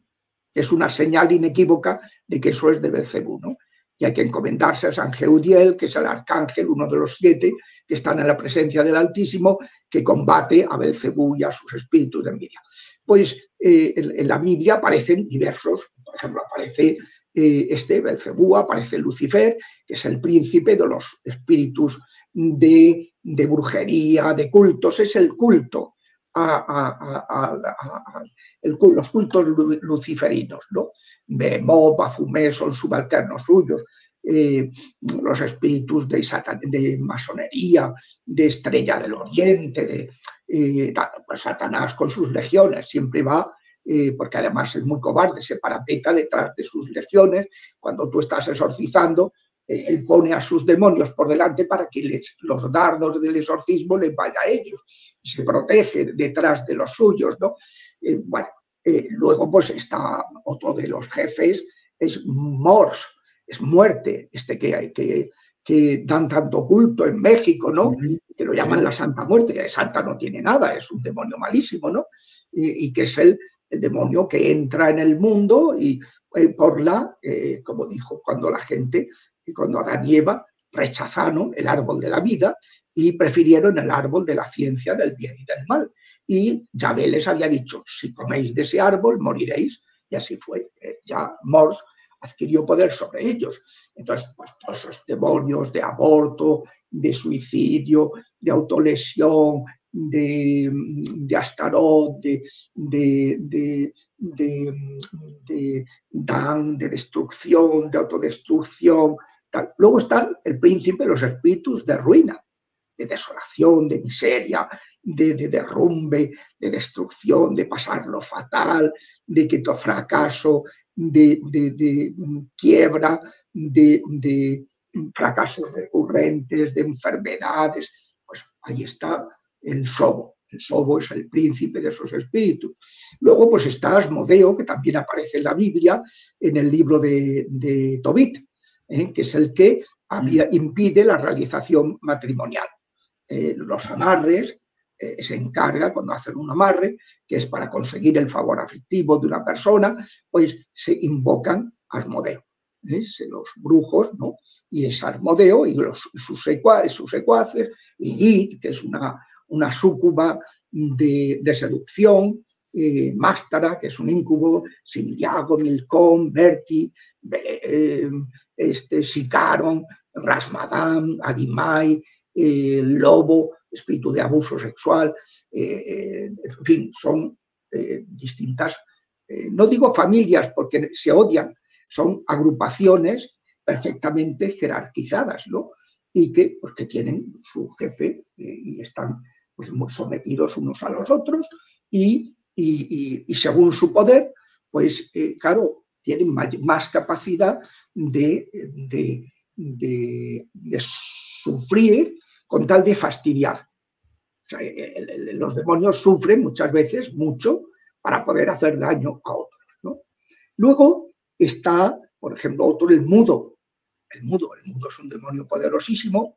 Es una señal inequívoca de que eso es de Belcebú, ¿no? Y hay que encomendarse a San Geudiel, que es el arcángel, uno de los siete, que están en la presencia del Altísimo, que combate a Belcebú y a sus espíritus de envidia. Pues eh, en, la Biblia aparecen diversos, por ejemplo, aparece eh, este Belcebú, aparece Lucifer, que es el príncipe de los espíritus de, brujería, de cultos, es el culto a, los cultos luciferinos, ¿no? Behemoth, Bafumé son subalternos suyos, eh, los espíritus de, de, masonería, de estrella del oriente, de eh, pues Satanás con sus legiones, siempre va, eh, porque además es muy cobarde, se parapeta detrás de sus legiones, cuando tú estás exorcizando, él pone a sus demonios por delante para que les, los dardos del exorcismo les vaya a ellos, y se protege detrás de los suyos, ¿no? bueno, luego pues está otro de los jefes, es Morse, es muerte, este que hay que, que dan tanto culto en México, ¿no? Que lo llaman la Santa Muerte, que Santa no tiene nada, es un demonio malísimo, ¿no? Y, que es el, demonio que entra en el mundo y eh, por la, eh, como dijo, cuando la gente, cuando Adán y Eva rechazaron el árbol de la vida y prefirieron el árbol de la ciencia del bien y del mal. Y Yahvé les había dicho, si coméis de ese árbol, moriréis. Y así fue. Eh, ya Morse adquirió poder sobre ellos. Entonces, pues todos esos demonios de aborto, de suicidio, de autolesión, de, de Astarot, de, de, de, de, Dan, de destrucción, de autodestrucción. Luego están el príncipe, los espíritus de ruina, de desolación, de miseria, de, derrumbe, de destrucción, de pasarlo fatal, de que tu fracaso, de, quiebra, de, fracasos recurrentes, de enfermedades. Pues ahí está el Sobo. El Sobo es el príncipe de esos espíritus. Luego, pues está Asmodeo, que también aparece en la Biblia, en el libro de, Tobit, ¿eh? que es el que impide la realización matrimonial. Eh, los amarres, eh, se encarga cuando hacen un amarre, que es para conseguir el favor afectivo de una persona, pues se invocan Asmodeo. ¿eh? Los brujos, ¿no? Y es Asmodeo y los, sus, secuaces, y que es una, una súcuba de, seducción, eh, Mástara, que es un incubo, Siliago, Milcón, Berti, este, Sicaron, Rasmadam, Agimai, Lobo, espíritu de abuso sexual, eh, eh, en fin, son eh, distintas, no digo familias porque se odian, son agrupaciones perfectamente jerarquizadas, ¿no? Y que, pues, que tienen su jefe y están pues, sometidos unos a los otros y, según su poder, pues claro, tienen más, capacidad de, de, sufrir con tal de fastidiar. los demonios sufren muchas veces mucho para poder hacer daño a otros. Luego está, por ejemplo, otro, el mudo. El mudo, el mudo es un demonio poderosísimo.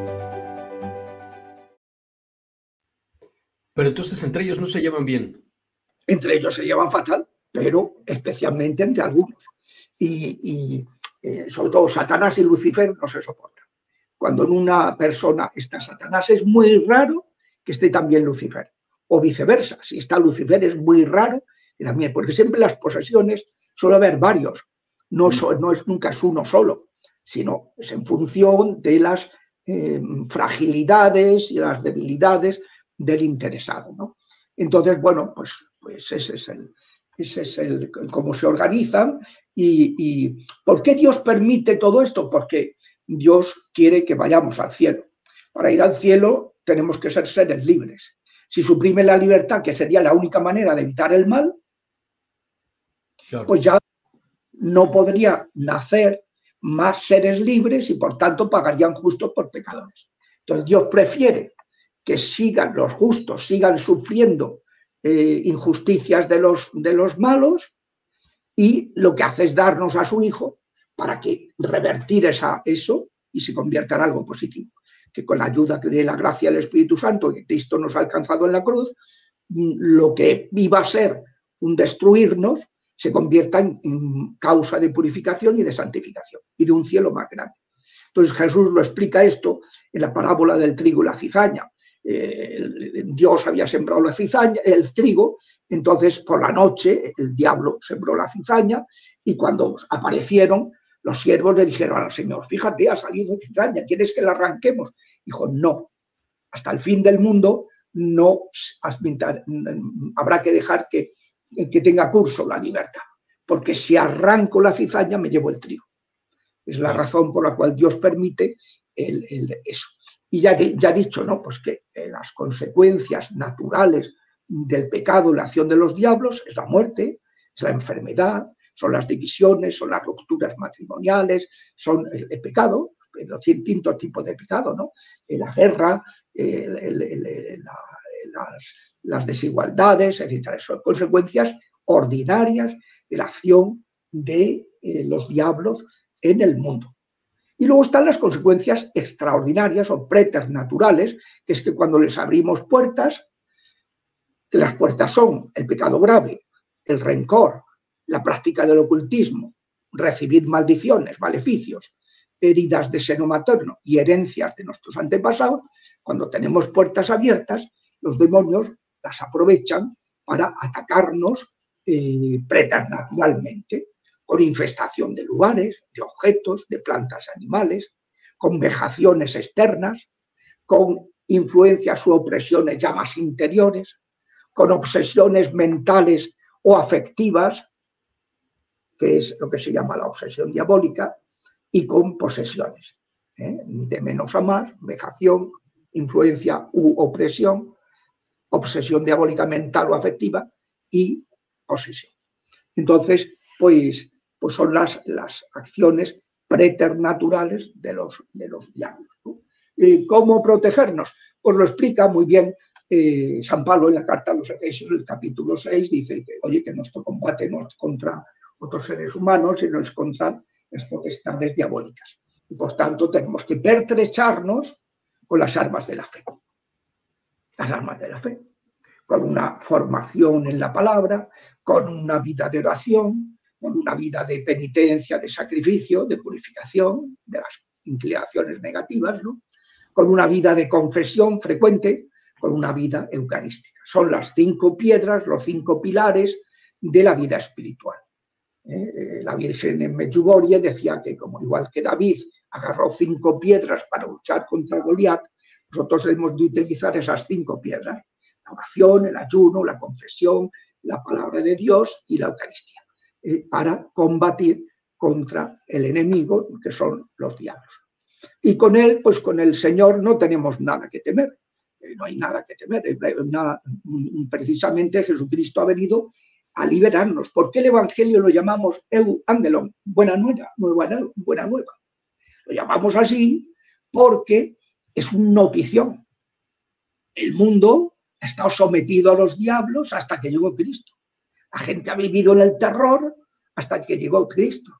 Pero entonces entre ellos no se llevan bien. Entre ellos se llevan fatal, pero especialmente entre algunos. Y, y eh, sobre todo Satanás y Lucifer no se soportan cuando en una persona está Satanás, es muy raro que esté también Lucifer. O viceversa, si está Lucifer es muy raro que también, porque siempre las posesiones suele haber varios, no, mm. no es nunca es uno solo, sino es en función de las em, fragilidades y las debilidades del interesado. ¿no? Entonces, bueno, pues, pues ese es el, ese es el cómo se organizan y, y, ¿por qué Dios permite todo esto? Porque Dios quiere que vayamos al cielo. Para ir al cielo tenemos que ser seres libres. Si suprime la libertad, que sería la única manera de evitar el mal, pues ya no podría nacer más seres libres y por tanto pagarían justos por pecadores. Entonces Dios prefiere que sigan los justos, sigan sufriendo eh, injusticias de los, de los malos y lo que hace es darnos a su Hijo para que revertir esa, eso y se convierta en algo positivo. Que con la ayuda de la gracia del Espíritu Santo que Cristo nos ha alcanzado en la cruz, mm, lo que iba a ser un destruirnos se convierta en, causa de purificación y de santificación y de un cielo más grande. Entonces Jesús lo explica esto en la parábola del trigo y la cizaña. Eh, Dios había sembrado la cizaña, el trigo, entonces por la noche el diablo sembró la cizaña y cuando aparecieron los siervos le dijeron al Señor, fíjate, ha salido cizaña, ¿quieres que la arranquemos? Dijo, no, hasta el fin del mundo no habrá que dejar que que tenga curso la libertad, porque si arranco la cizaña me llevo el trigo. Es la razón por la cual Dios permite el, eso. Y ya, ya he dicho, ¿no? Pues que eh, las consecuencias naturales del pecado, la acción de los diablos, es la muerte, es la enfermedad, son las divisiones, son las rupturas matrimoniales, son el, pecado, los distintos tipos de pecado, ¿no? Eh, la guerra, las, desigualdades, etc. Son consecuencias ordinarias de la acción de eh, los diablos en el mundo. Y luego están las consecuencias extraordinarias o preternaturales, que es que cuando les abrimos puertas, que las puertas son el pecado grave, el rencor, la práctica del ocultismo, recibir maldiciones, maleficios, heridas de seno materno y herencias de nuestros antepasados, cuando tenemos puertas abiertas, los demonios las aprovechan para atacarnos eh, preternaturalmente, con infestación de lugares, de objetos, de plantas, animales, con vejaciones externas, con influencias u opresiones ya más interiores, con obsesiones mentales o afectivas, que es lo que se llama la obsesión diabólica, y con posesiones, ¿eh? de menos a más, vejación, influencia u opresión, obsesión diabólica mental o afectiva y posesión. Entonces, pues, pues son las, las acciones preternaturales de los, de los diablos. ¿Y ¿Cómo protegernos? Pues lo explica muy bien eh, San Pablo en la carta a los Efesios, el capítulo 6, dice que, oye, que nuestro combate no es contra otros seres humanos, sino es contra las potestades diabólicas. Y por tanto tenemos que pertrecharnos con las armas de la fe las armas de la fe, con una formación en la palabra, con una vida de oración, con una vida de penitencia, de sacrificio, de purificación de las inclinaciones negativas, con una vida de confesión frecuente, con una vida eucarística. Son las cinco piedras, los cinco pilares de la vida espiritual. ¿eh? Eh, la Virgen en Medjugorje decía que, como igual que David agarró cinco piedras para luchar contra Goliat, nosotros hemos de utilizar esas cinco piedras, la oración, el ayuno, la confesión, la palabra de Dios y la Eucaristía, eh, para combatir contra el enemigo, que son los diablos. Y con él, pues con el Señor no tenemos nada que temer, eh, no hay nada que temer. Eh, precisamente Jesucristo ha venido a liberarnos. ¿Por qué el Evangelio lo llamamos Euangelon, buena nueva, buena nueva? Lo llamamos así porque es una notición. El mundo ha estado sometido a los diablos hasta que llegó Cristo. La gente ha vivido en el terror hasta que llegó Cristo.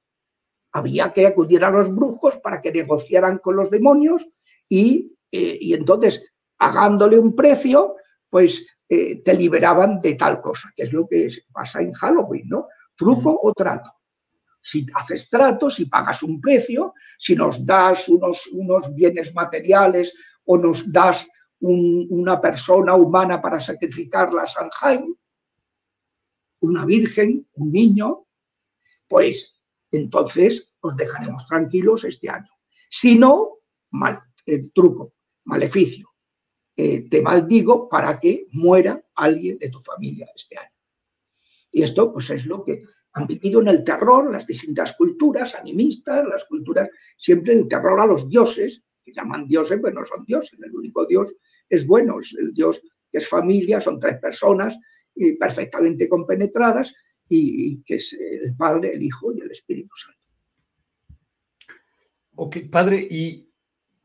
Había que acudir a los brujos para que negociaran con los demonios y, eh, entonces, pagándole un precio, pues eh, te liberaban de tal cosa, que es lo que pasa en Halloween, ¿no? Truco o trato si haces tratos, si pagas un precio, si nos das unos, unos bienes materiales o nos das una persona humana para sacrificarla a San Jaime, una virgen, un niño, pues entonces os dejaremos tranquilos este año. Si no, mal, el truco, maleficio. Eh, te maldigo para que muera alguien de tu familia este año. Y esto pues es lo que han vivido en el terror las distintas culturas animistas, las culturas siempre del terror a los dioses, que llaman dioses, pues no son dioses, el único Dios es bueno, es el Dios que es familia, son tres personas y perfectamente compenetradas y, que es el Padre, el Hijo y el Espíritu Santo. Ok, Padre, y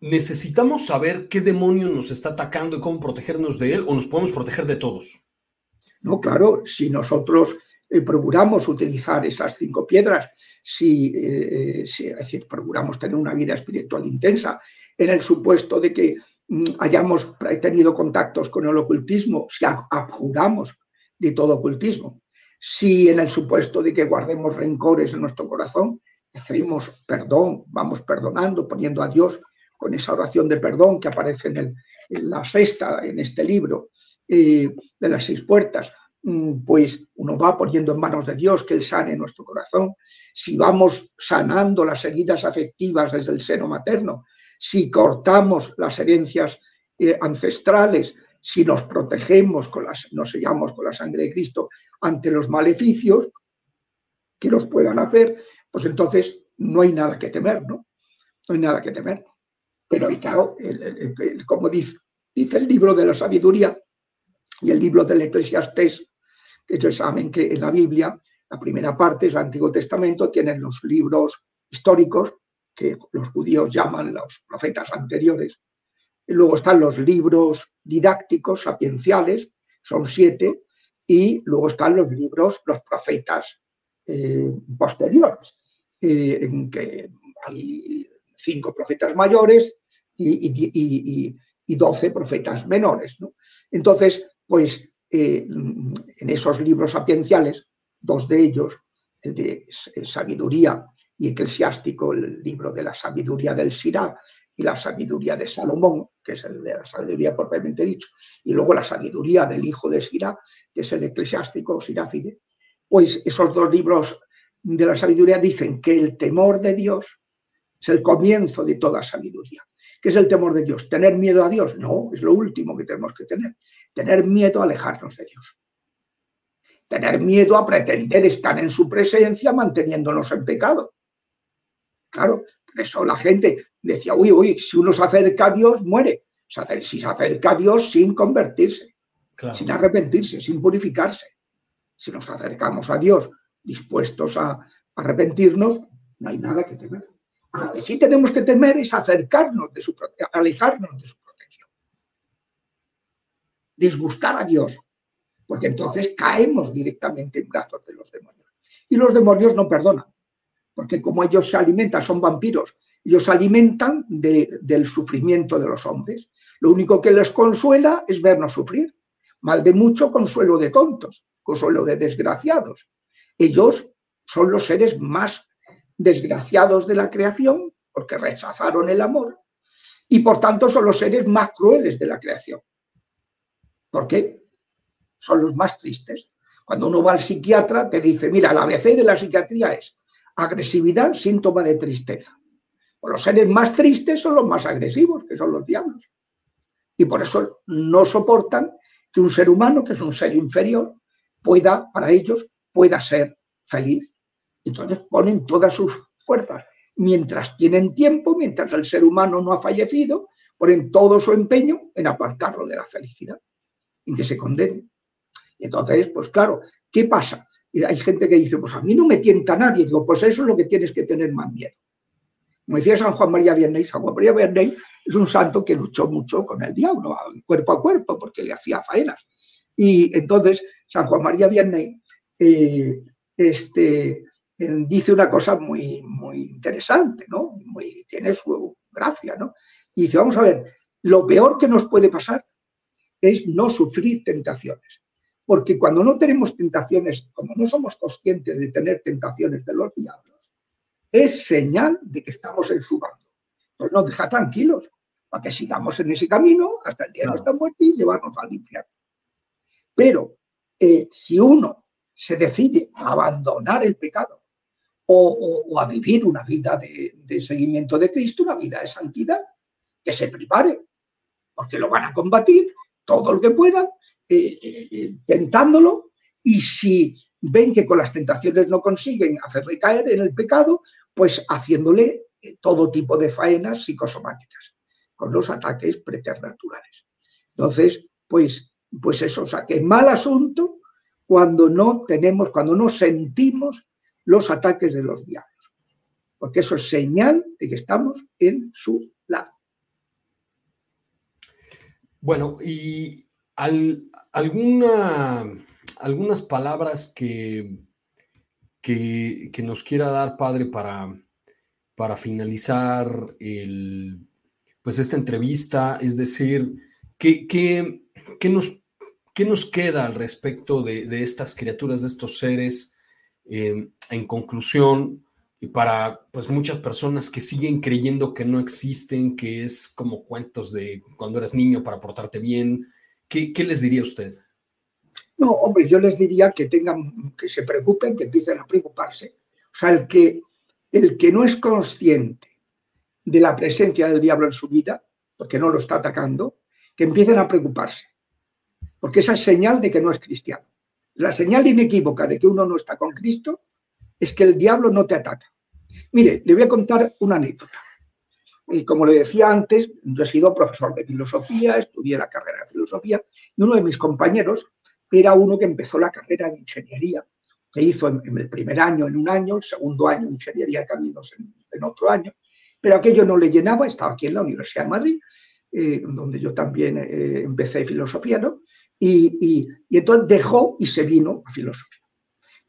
necesitamos saber qué demonio nos está atacando y cómo protegernos de él o nos podemos proteger de todos. No, claro, si nosotros eh, procuramos utilizar esas cinco piedras, si, eh, si, es decir, procuramos tener una vida espiritual intensa, en el supuesto de que mm, hayamos tenido contactos con el ocultismo, si abjuramos de todo ocultismo, si en el supuesto de que guardemos rencores en nuestro corazón, pedimos perdón, vamos perdonando, poniendo a Dios con esa oración de perdón que aparece en, la sexta, en este libro eh, de las seis puertas, mm, pues uno va poniendo en manos de Dios que Él sane nuestro corazón. Si vamos sanando las heridas afectivas desde el seno materno, si cortamos las herencias eh, ancestrales, si nos protegemos, con las, nos sellamos con la sangre de Cristo ante los maleficios que nos puedan hacer, pues entonces no hay nada que temer, ¿no? No hay nada que temer. Pero claro, como dice, dice el libro de la sabiduría y el libro del Eclesiastés, que ellos saben que en la Biblia, la primera parte es el Antiguo Testamento, tienen los libros históricos que los judíos llaman los profetas anteriores. Y luego están los libros didácticos, sapienciales, son siete, y luego están los libros, los profetas eh, posteriores, eh, en que hay cinco profetas mayores y, doce profetas menores. Entonces, pues eh, en esos libros sapienciales, dos de ellos, el de sabiduría y eclesiástico, el libro de la sabiduría del Sirá y la sabiduría de Salomón, que es el de la sabiduría propiamente dicho, y luego la sabiduría del hijo de Sirá, que es el eclesiástico Sirácide, pues esos dos libros de la sabiduría dicen que el temor de Dios es el comienzo de toda sabiduría. ¿Qué es el temor de Dios? ¿Tener miedo a Dios? No, es lo último que tenemos que tener. Tener miedo a alejarnos de Dios. Tener miedo a pretender estar en su presencia manteniéndonos en pecado. Claro, eso la gente decía, uy, uy, si uno se acerca a Dios, muere. Si se acerca a Dios sin convertirse, sin arrepentirse, sin purificarse. Si nos acercamos a Dios dispuestos a arrepentirnos, no hay nada que temer. Lo que sí tenemos que temer es acercarnos de su alejarnos de su protección. Disgustar a Dios, porque entonces caemos directamente en brazos de los demonios. Y los demonios no perdonan, porque como ellos se alimentan, son vampiros, ellos se alimentan del sufrimiento de los hombres. Lo único que les consuela es vernos sufrir. Mal de mucho, consuelo de tontos, consuelo de desgraciados. Ellos son los seres más desgraciados de la creación, porque rechazaron el amor, y por tanto son los seres más crueles de la creación. ¿Por qué? Son los más tristes. Cuando uno va al psiquiatra, te dice, mira, la ABC de la psiquiatría es agresividad, síntoma de tristeza. O los seres más tristes son los más agresivos, que son los diablos. Y por eso no soportan que un ser humano, que es un ser inferior, pueda, para ellos, pueda ser feliz entonces ponen todas sus fuerzas. Mientras tienen tiempo, mientras el ser humano no ha fallecido, ponen todo su empeño en apartarlo de la felicidad, en que se condene. Entonces, pues claro, ¿qué pasa? Hay gente que dice, pues a mí no me tienta nadie. Digo, pues eso es lo que tienes que tener más miedo. Como decía San Juan María Vianney, San Juan María Vianney es un santo que luchó mucho con el diablo, cuerpo a cuerpo, porque le hacía faenas. Y entonces, San Juan María Vianney eh, este, dice una cosa muy, muy interesante, ¿no? Muy, tiene su gracia, ¿no? Y dice, vamos a ver, lo peor que nos puede pasar es no sufrir tentaciones. Porque cuando no tenemos tentaciones, como no somos conscientes de tener tentaciones de los diablos, es señal de que estamos en su bando. Pues nos deja tranquilos, para que sigamos en ese camino hasta el día de nuestra muerte y llevarnos al infierno. Pero eh, si uno se decide a abandonar el pecado o, a vivir una vida de, seguimiento de Cristo, una vida de santidad, que se prepare, porque lo van a combatir todo lo que puedan, tentándolo, y si ven que con las tentaciones no consiguen hacerle caer en el pecado, pues haciéndole eh, todo tipo de faenas psicosomáticas. con los ataques preternaturales. Entonces, pues, pues eso, o sea, que mal asunto cuando no tenemos, cuando no sentimos los ataques de los diablos, porque eso es señal de que estamos en su lado. Bueno, y alguna, algunas palabras que, que, nos quiera dar, Padre, para, para finalizar el, pues esta entrevista, es decir, ¿qué, qué, nos, qué nos, queda al respecto de, estas criaturas, de estos seres? Eh, en conclusión, y para pues muchas personas que siguen creyendo que no existen, que es como cuentos de cuando eras niño para portarte bien, ¿qué, les diría usted? No, hombre, yo les diría que tengan, que se preocupen, que empiecen a preocuparse. O sea, el que, el que no es consciente de la presencia del diablo en su vida, porque no lo está atacando, que empiecen a preocuparse. Porque esa es señal de que no es cristiano. La señal inequívoca de que uno no está con Cristo es que el diablo no te ataca. Mire, le voy a contar una anécdota. Y como le decía antes, yo he sido profesor de filosofía, estudié la carrera de filosofía, y uno de mis compañeros era uno que empezó la carrera de ingeniería, que hizo en, el primer año en un año, el segundo año ingeniería de caminos en, otro año, pero aquello no le llenaba, estaba aquí en la Universidad de Madrid, eh, donde yo también eh, empecé filosofía, ¿no? y entonces dejó y se vino a filosofía.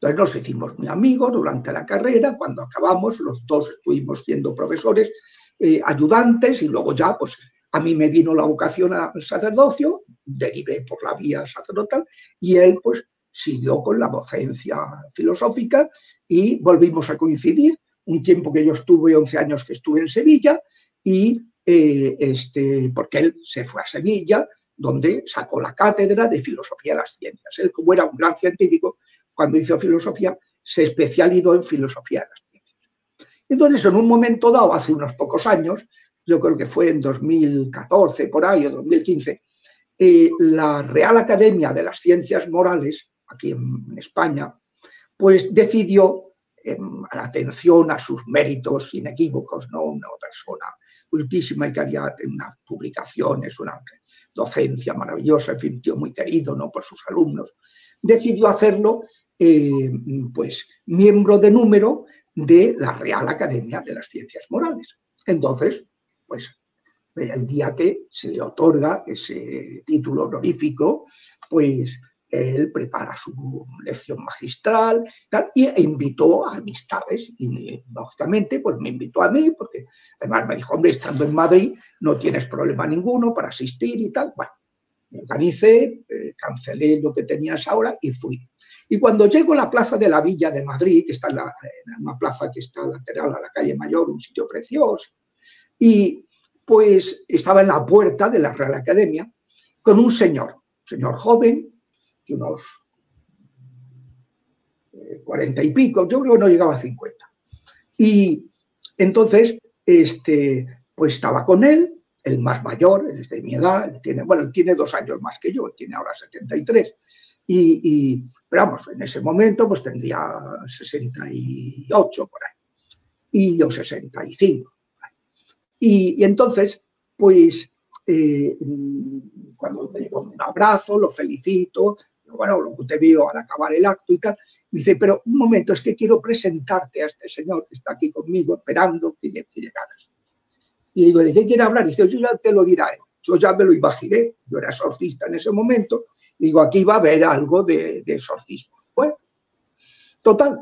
Entonces nos hicimos muy amigos durante la carrera, cuando acabamos los dos estuvimos siendo profesores, eh, ayudantes y luego ya pues a mí me vino la vocación al sacerdocio, derivé por la vía sacerdotal y él pues siguió con la docencia filosófica y volvimos a coincidir. Un tiempo que yo estuve, 11 años que estuve en Sevilla y eh, este, porque él se fue a Sevilla, donde sacó la cátedra de filosofía de las ciencias. Él, como era un gran científico, cuando hizo filosofía, se especializó en filosofía de las ciencias. Entonces, en un momento dado, hace unos pocos años, yo creo que fue en 2014, por ahí, o 2015, eh, la Real Academia de las Ciencias Morales, aquí en, España, pues decidió, en atención a sus méritos inequívocos, ¿no? una persona cultísima y que había unas publicaciones, una docencia maravillosa, en fin, tío muy querido ¿no? por sus alumnos, decidió hacerlo eh, pues, miembro de número de la Real Academia de las Ciencias Morales. Entonces, pues el día que se le otorga ese título honorífico, pues él prepara su lección magistral tal, y invitó a amistades y lógicamente pues me invitó a mí porque además me dijo, hombre, estando en Madrid no tienes problema ninguno para asistir y tal. Bueno, me organicé, eh, cancelé lo que tenías ahora y fui. Y cuando llego a la plaza de la Villa de Madrid, que está en, una plaza que está lateral a la calle Mayor, un sitio precioso, y pues estaba en la puerta de la Real Academia con un señor, un señor joven, de unos eh, cuarenta y pico, yo creo que no llegaba a cincuenta. Y entonces, este, pues estaba con él, el más mayor, es de mi edad, tiene, bueno, él tiene dos años más que yo, tiene ahora 73. Y, y, pero vamos, en ese momento pues tendría 68 por ahí, y yo 65. Y, y entonces, pues, eh, cuando me digo un abrazo, lo felicito, bueno, lo que te vio al acabar el acto y tal, me dice, pero un momento, es que quiero presentarte a este señor que está aquí conmigo esperando que, que llegaras. Y digo, ¿de qué quiere hablar? Y dice, yo ya te lo dirá. Yo ya me lo imaginé, yo era exorcista en ese momento, Digo, aquí va a haber algo de, de exorcismo. Bueno, total,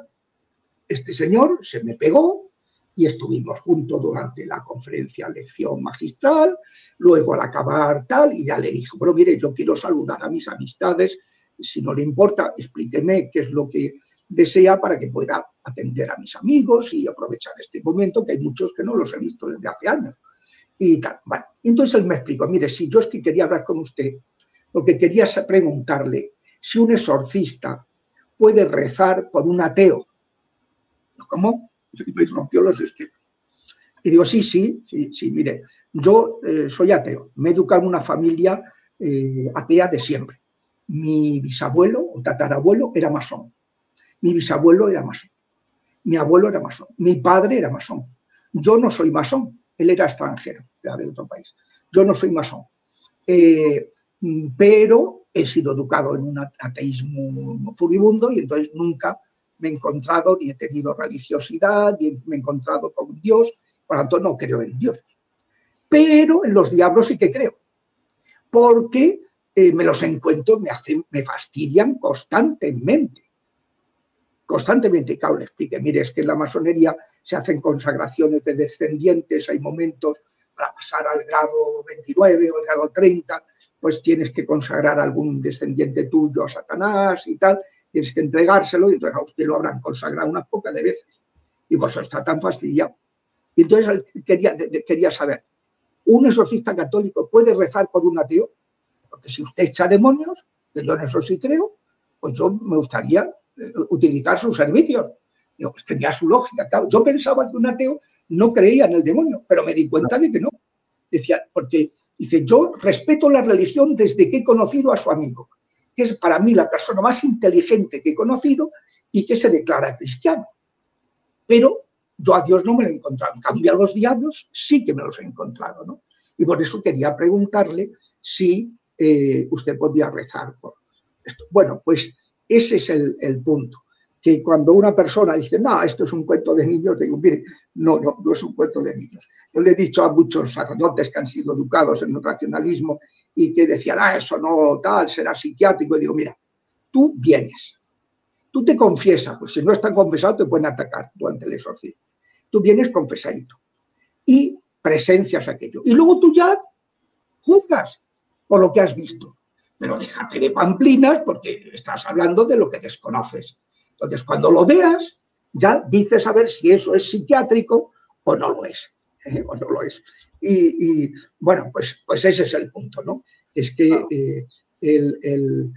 este señor se me pegó y estuvimos juntos durante la conferencia lección magistral, luego al acabar tal, y ya le dijo, pero mire, yo quiero saludar a mis amistades, si no le importa, explíqueme qué es lo que desea para que pueda atender a mis amigos y aprovechar este momento, que hay muchos que no los he visto desde hace años. Y tal. Bueno, entonces él me explicó, mire, si yo es que quería hablar con usted porque quería preguntarle si un exorcista puede rezar por un ateo. ¿Cómo? Y me rompió los esquemas. Y digo, sí, sí, sí, sí, mire, yo eh, soy ateo, me he educado en una familia eh, atea de siempre. Mi bisabuelo o tatarabuelo era masón, mi bisabuelo era masón, mi abuelo era masón, mi padre era masón. Yo no soy masón, él era extranjero, era de otro país. Yo no soy masón, eh, pero he sido educado en un ateísmo furibundo y entonces nunca me he encontrado ni he tenido religiosidad, ni me he encontrado con Dios, por lo tanto no creo en Dios. Pero en los diablos sí que creo, porque eh, me los encuentro, me, hacen, me fastidian constantemente. Constantemente, claro, le explique, mire, es que en la masonería se hacen consagraciones de descendientes, hay momentos para pasar al grado 29 o al grado 30, pues tienes que consagrar a algún descendiente tuyo a Satanás y tal, tienes que entregárselo y entonces a usted lo habrán consagrado unas pocas de veces. Y pues está tan fastidiado. Y entonces quería, quería saber, ¿un exorcista católico puede rezar por un ateo? Porque si usted echa demonios, que yo en eso sí creo, pues yo me gustaría eh, utilizar sus servicios. Digo, pues tenía su lógica. Yo pensaba que un ateo no creía en el demonio, pero me di cuenta de que no. Decía, porque dice, yo respeto la religión desde que he conocido a su amigo que es para mí la persona más inteligente que he conocido y que se declara cristiano. Pero yo a Dios no me lo he encontrado. En cambio, a los diablos sí que me los he encontrado, ¿no? Y por eso quería preguntarle si eh, usted podía rezar por esto. Bueno, pues ese es el punto que cuando una persona dice, no, esto es un cuento de niños, digo, mire, no, no, no es un cuento de niños. Yo le he dicho a muchos sacerdotes que han sido educados en el racionalismo y que decían, ah, eso no tal, será psiquiátrico. Y digo, mira, tú vienes, tú te confiesas, pues si no están confesados te pueden atacar durante el exorcismo. Tú vienes confesadito y presencias aquello. Y luego tú ya juzgas por lo que has visto. Pero déjate de pamplinas porque estás hablando de lo que desconoces. Entonces, cuando lo veas, ya dices a ver si eso es psiquiátrico o no lo es. ¿eh? O no lo es. Y, bueno, pues, pues ese es el punto, ¿no? Es que eh, el,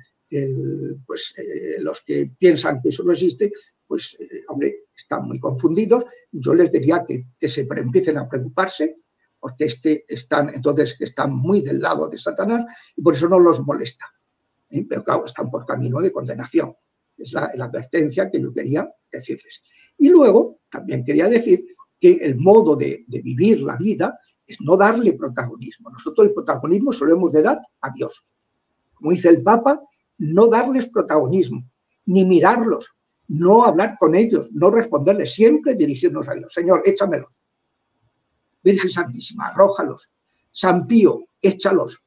pues, eh, los que piensan que eso no existe, pues, hombre, están muy confundidos. Yo les diría que, que se empiecen a preocuparse, porque es que están, entonces, que están muy del lado de Satanás y por eso no los molesta. Pero claro, están por camino de condenación. Es la, advertencia que yo quería decirles. Y luego también quería decir que el modo de, vivir la vida es no darle protagonismo. Nosotros el protagonismo solemos de dar a Dios. Como dice el Papa, no darles protagonismo, ni mirarlos, no hablar con ellos, no responderles, siempre dirigirnos a Dios. Señor, échamelos. Virgen Santísima, arrójalos. San Pío, échalos.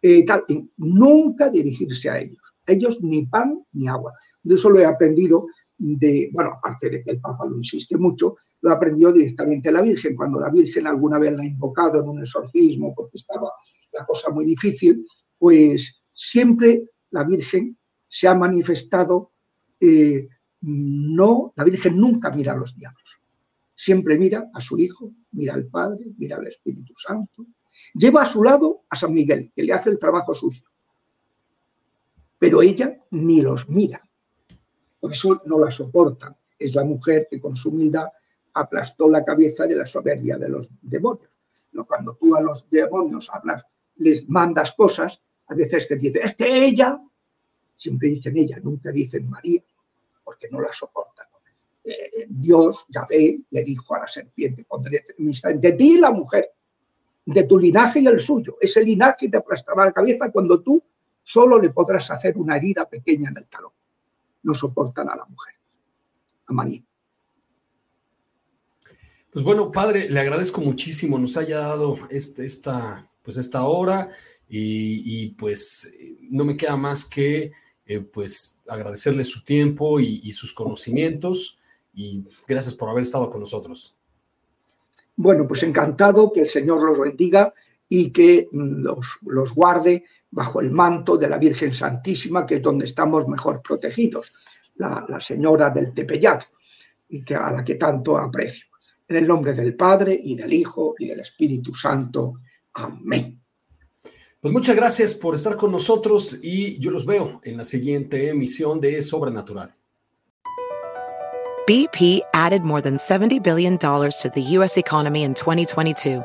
Eh, tal, nunca dirigirse a ellos ellos ni pan ni agua. De eso lo he aprendido de, bueno, aparte de que el Papa lo insiste mucho, lo he aprendido directamente la Virgen. Cuando la Virgen alguna vez la ha invocado en un exorcismo porque estaba la cosa muy difícil, pues siempre la Virgen se ha manifestado, eh, no, la Virgen nunca mira a los diablos. Siempre mira a su Hijo, mira al Padre, mira al Espíritu Santo. Lleva a su lado a San Miguel, que le hace el trabajo sucio pero ella ni los mira. Por eso no la soportan. Es la mujer que con su humildad aplastó la cabeza de la soberbia de los demonios. Cuando tú a los demonios hablas, les mandas cosas, a veces te dicen, es que ella, siempre dicen ella, nunca dicen María, porque no la soportan. Eh, Dios, Yahvé, le dijo a la serpiente, pondré de ti la mujer, de tu linaje y el suyo. Ese linaje te aplastará la cabeza cuando tú solo le podrás hacer una herida pequeña en el talón. No soportan a la mujer, a María. Pues bueno, padre, le agradezco muchísimo, nos haya dado este, esta, pues esta hora y, pues no me queda más que eh, pues agradecerle su tiempo y, sus conocimientos y gracias por haber estado con nosotros. Bueno, pues encantado, que el Señor los bendiga y que los, los guarde bajo el manto de la Virgen Santísima, que es donde estamos mejor protegidos, la, Señora del Tepeyac, y que, a la que tanto aprecio. En el nombre del Padre y del Hijo y del Espíritu Santo. Amén. Pues muchas gracias por estar con nosotros y yo los veo en la siguiente emisión de Sobrenatural. BP added more than $70 billion to the U.S. economy in 2022.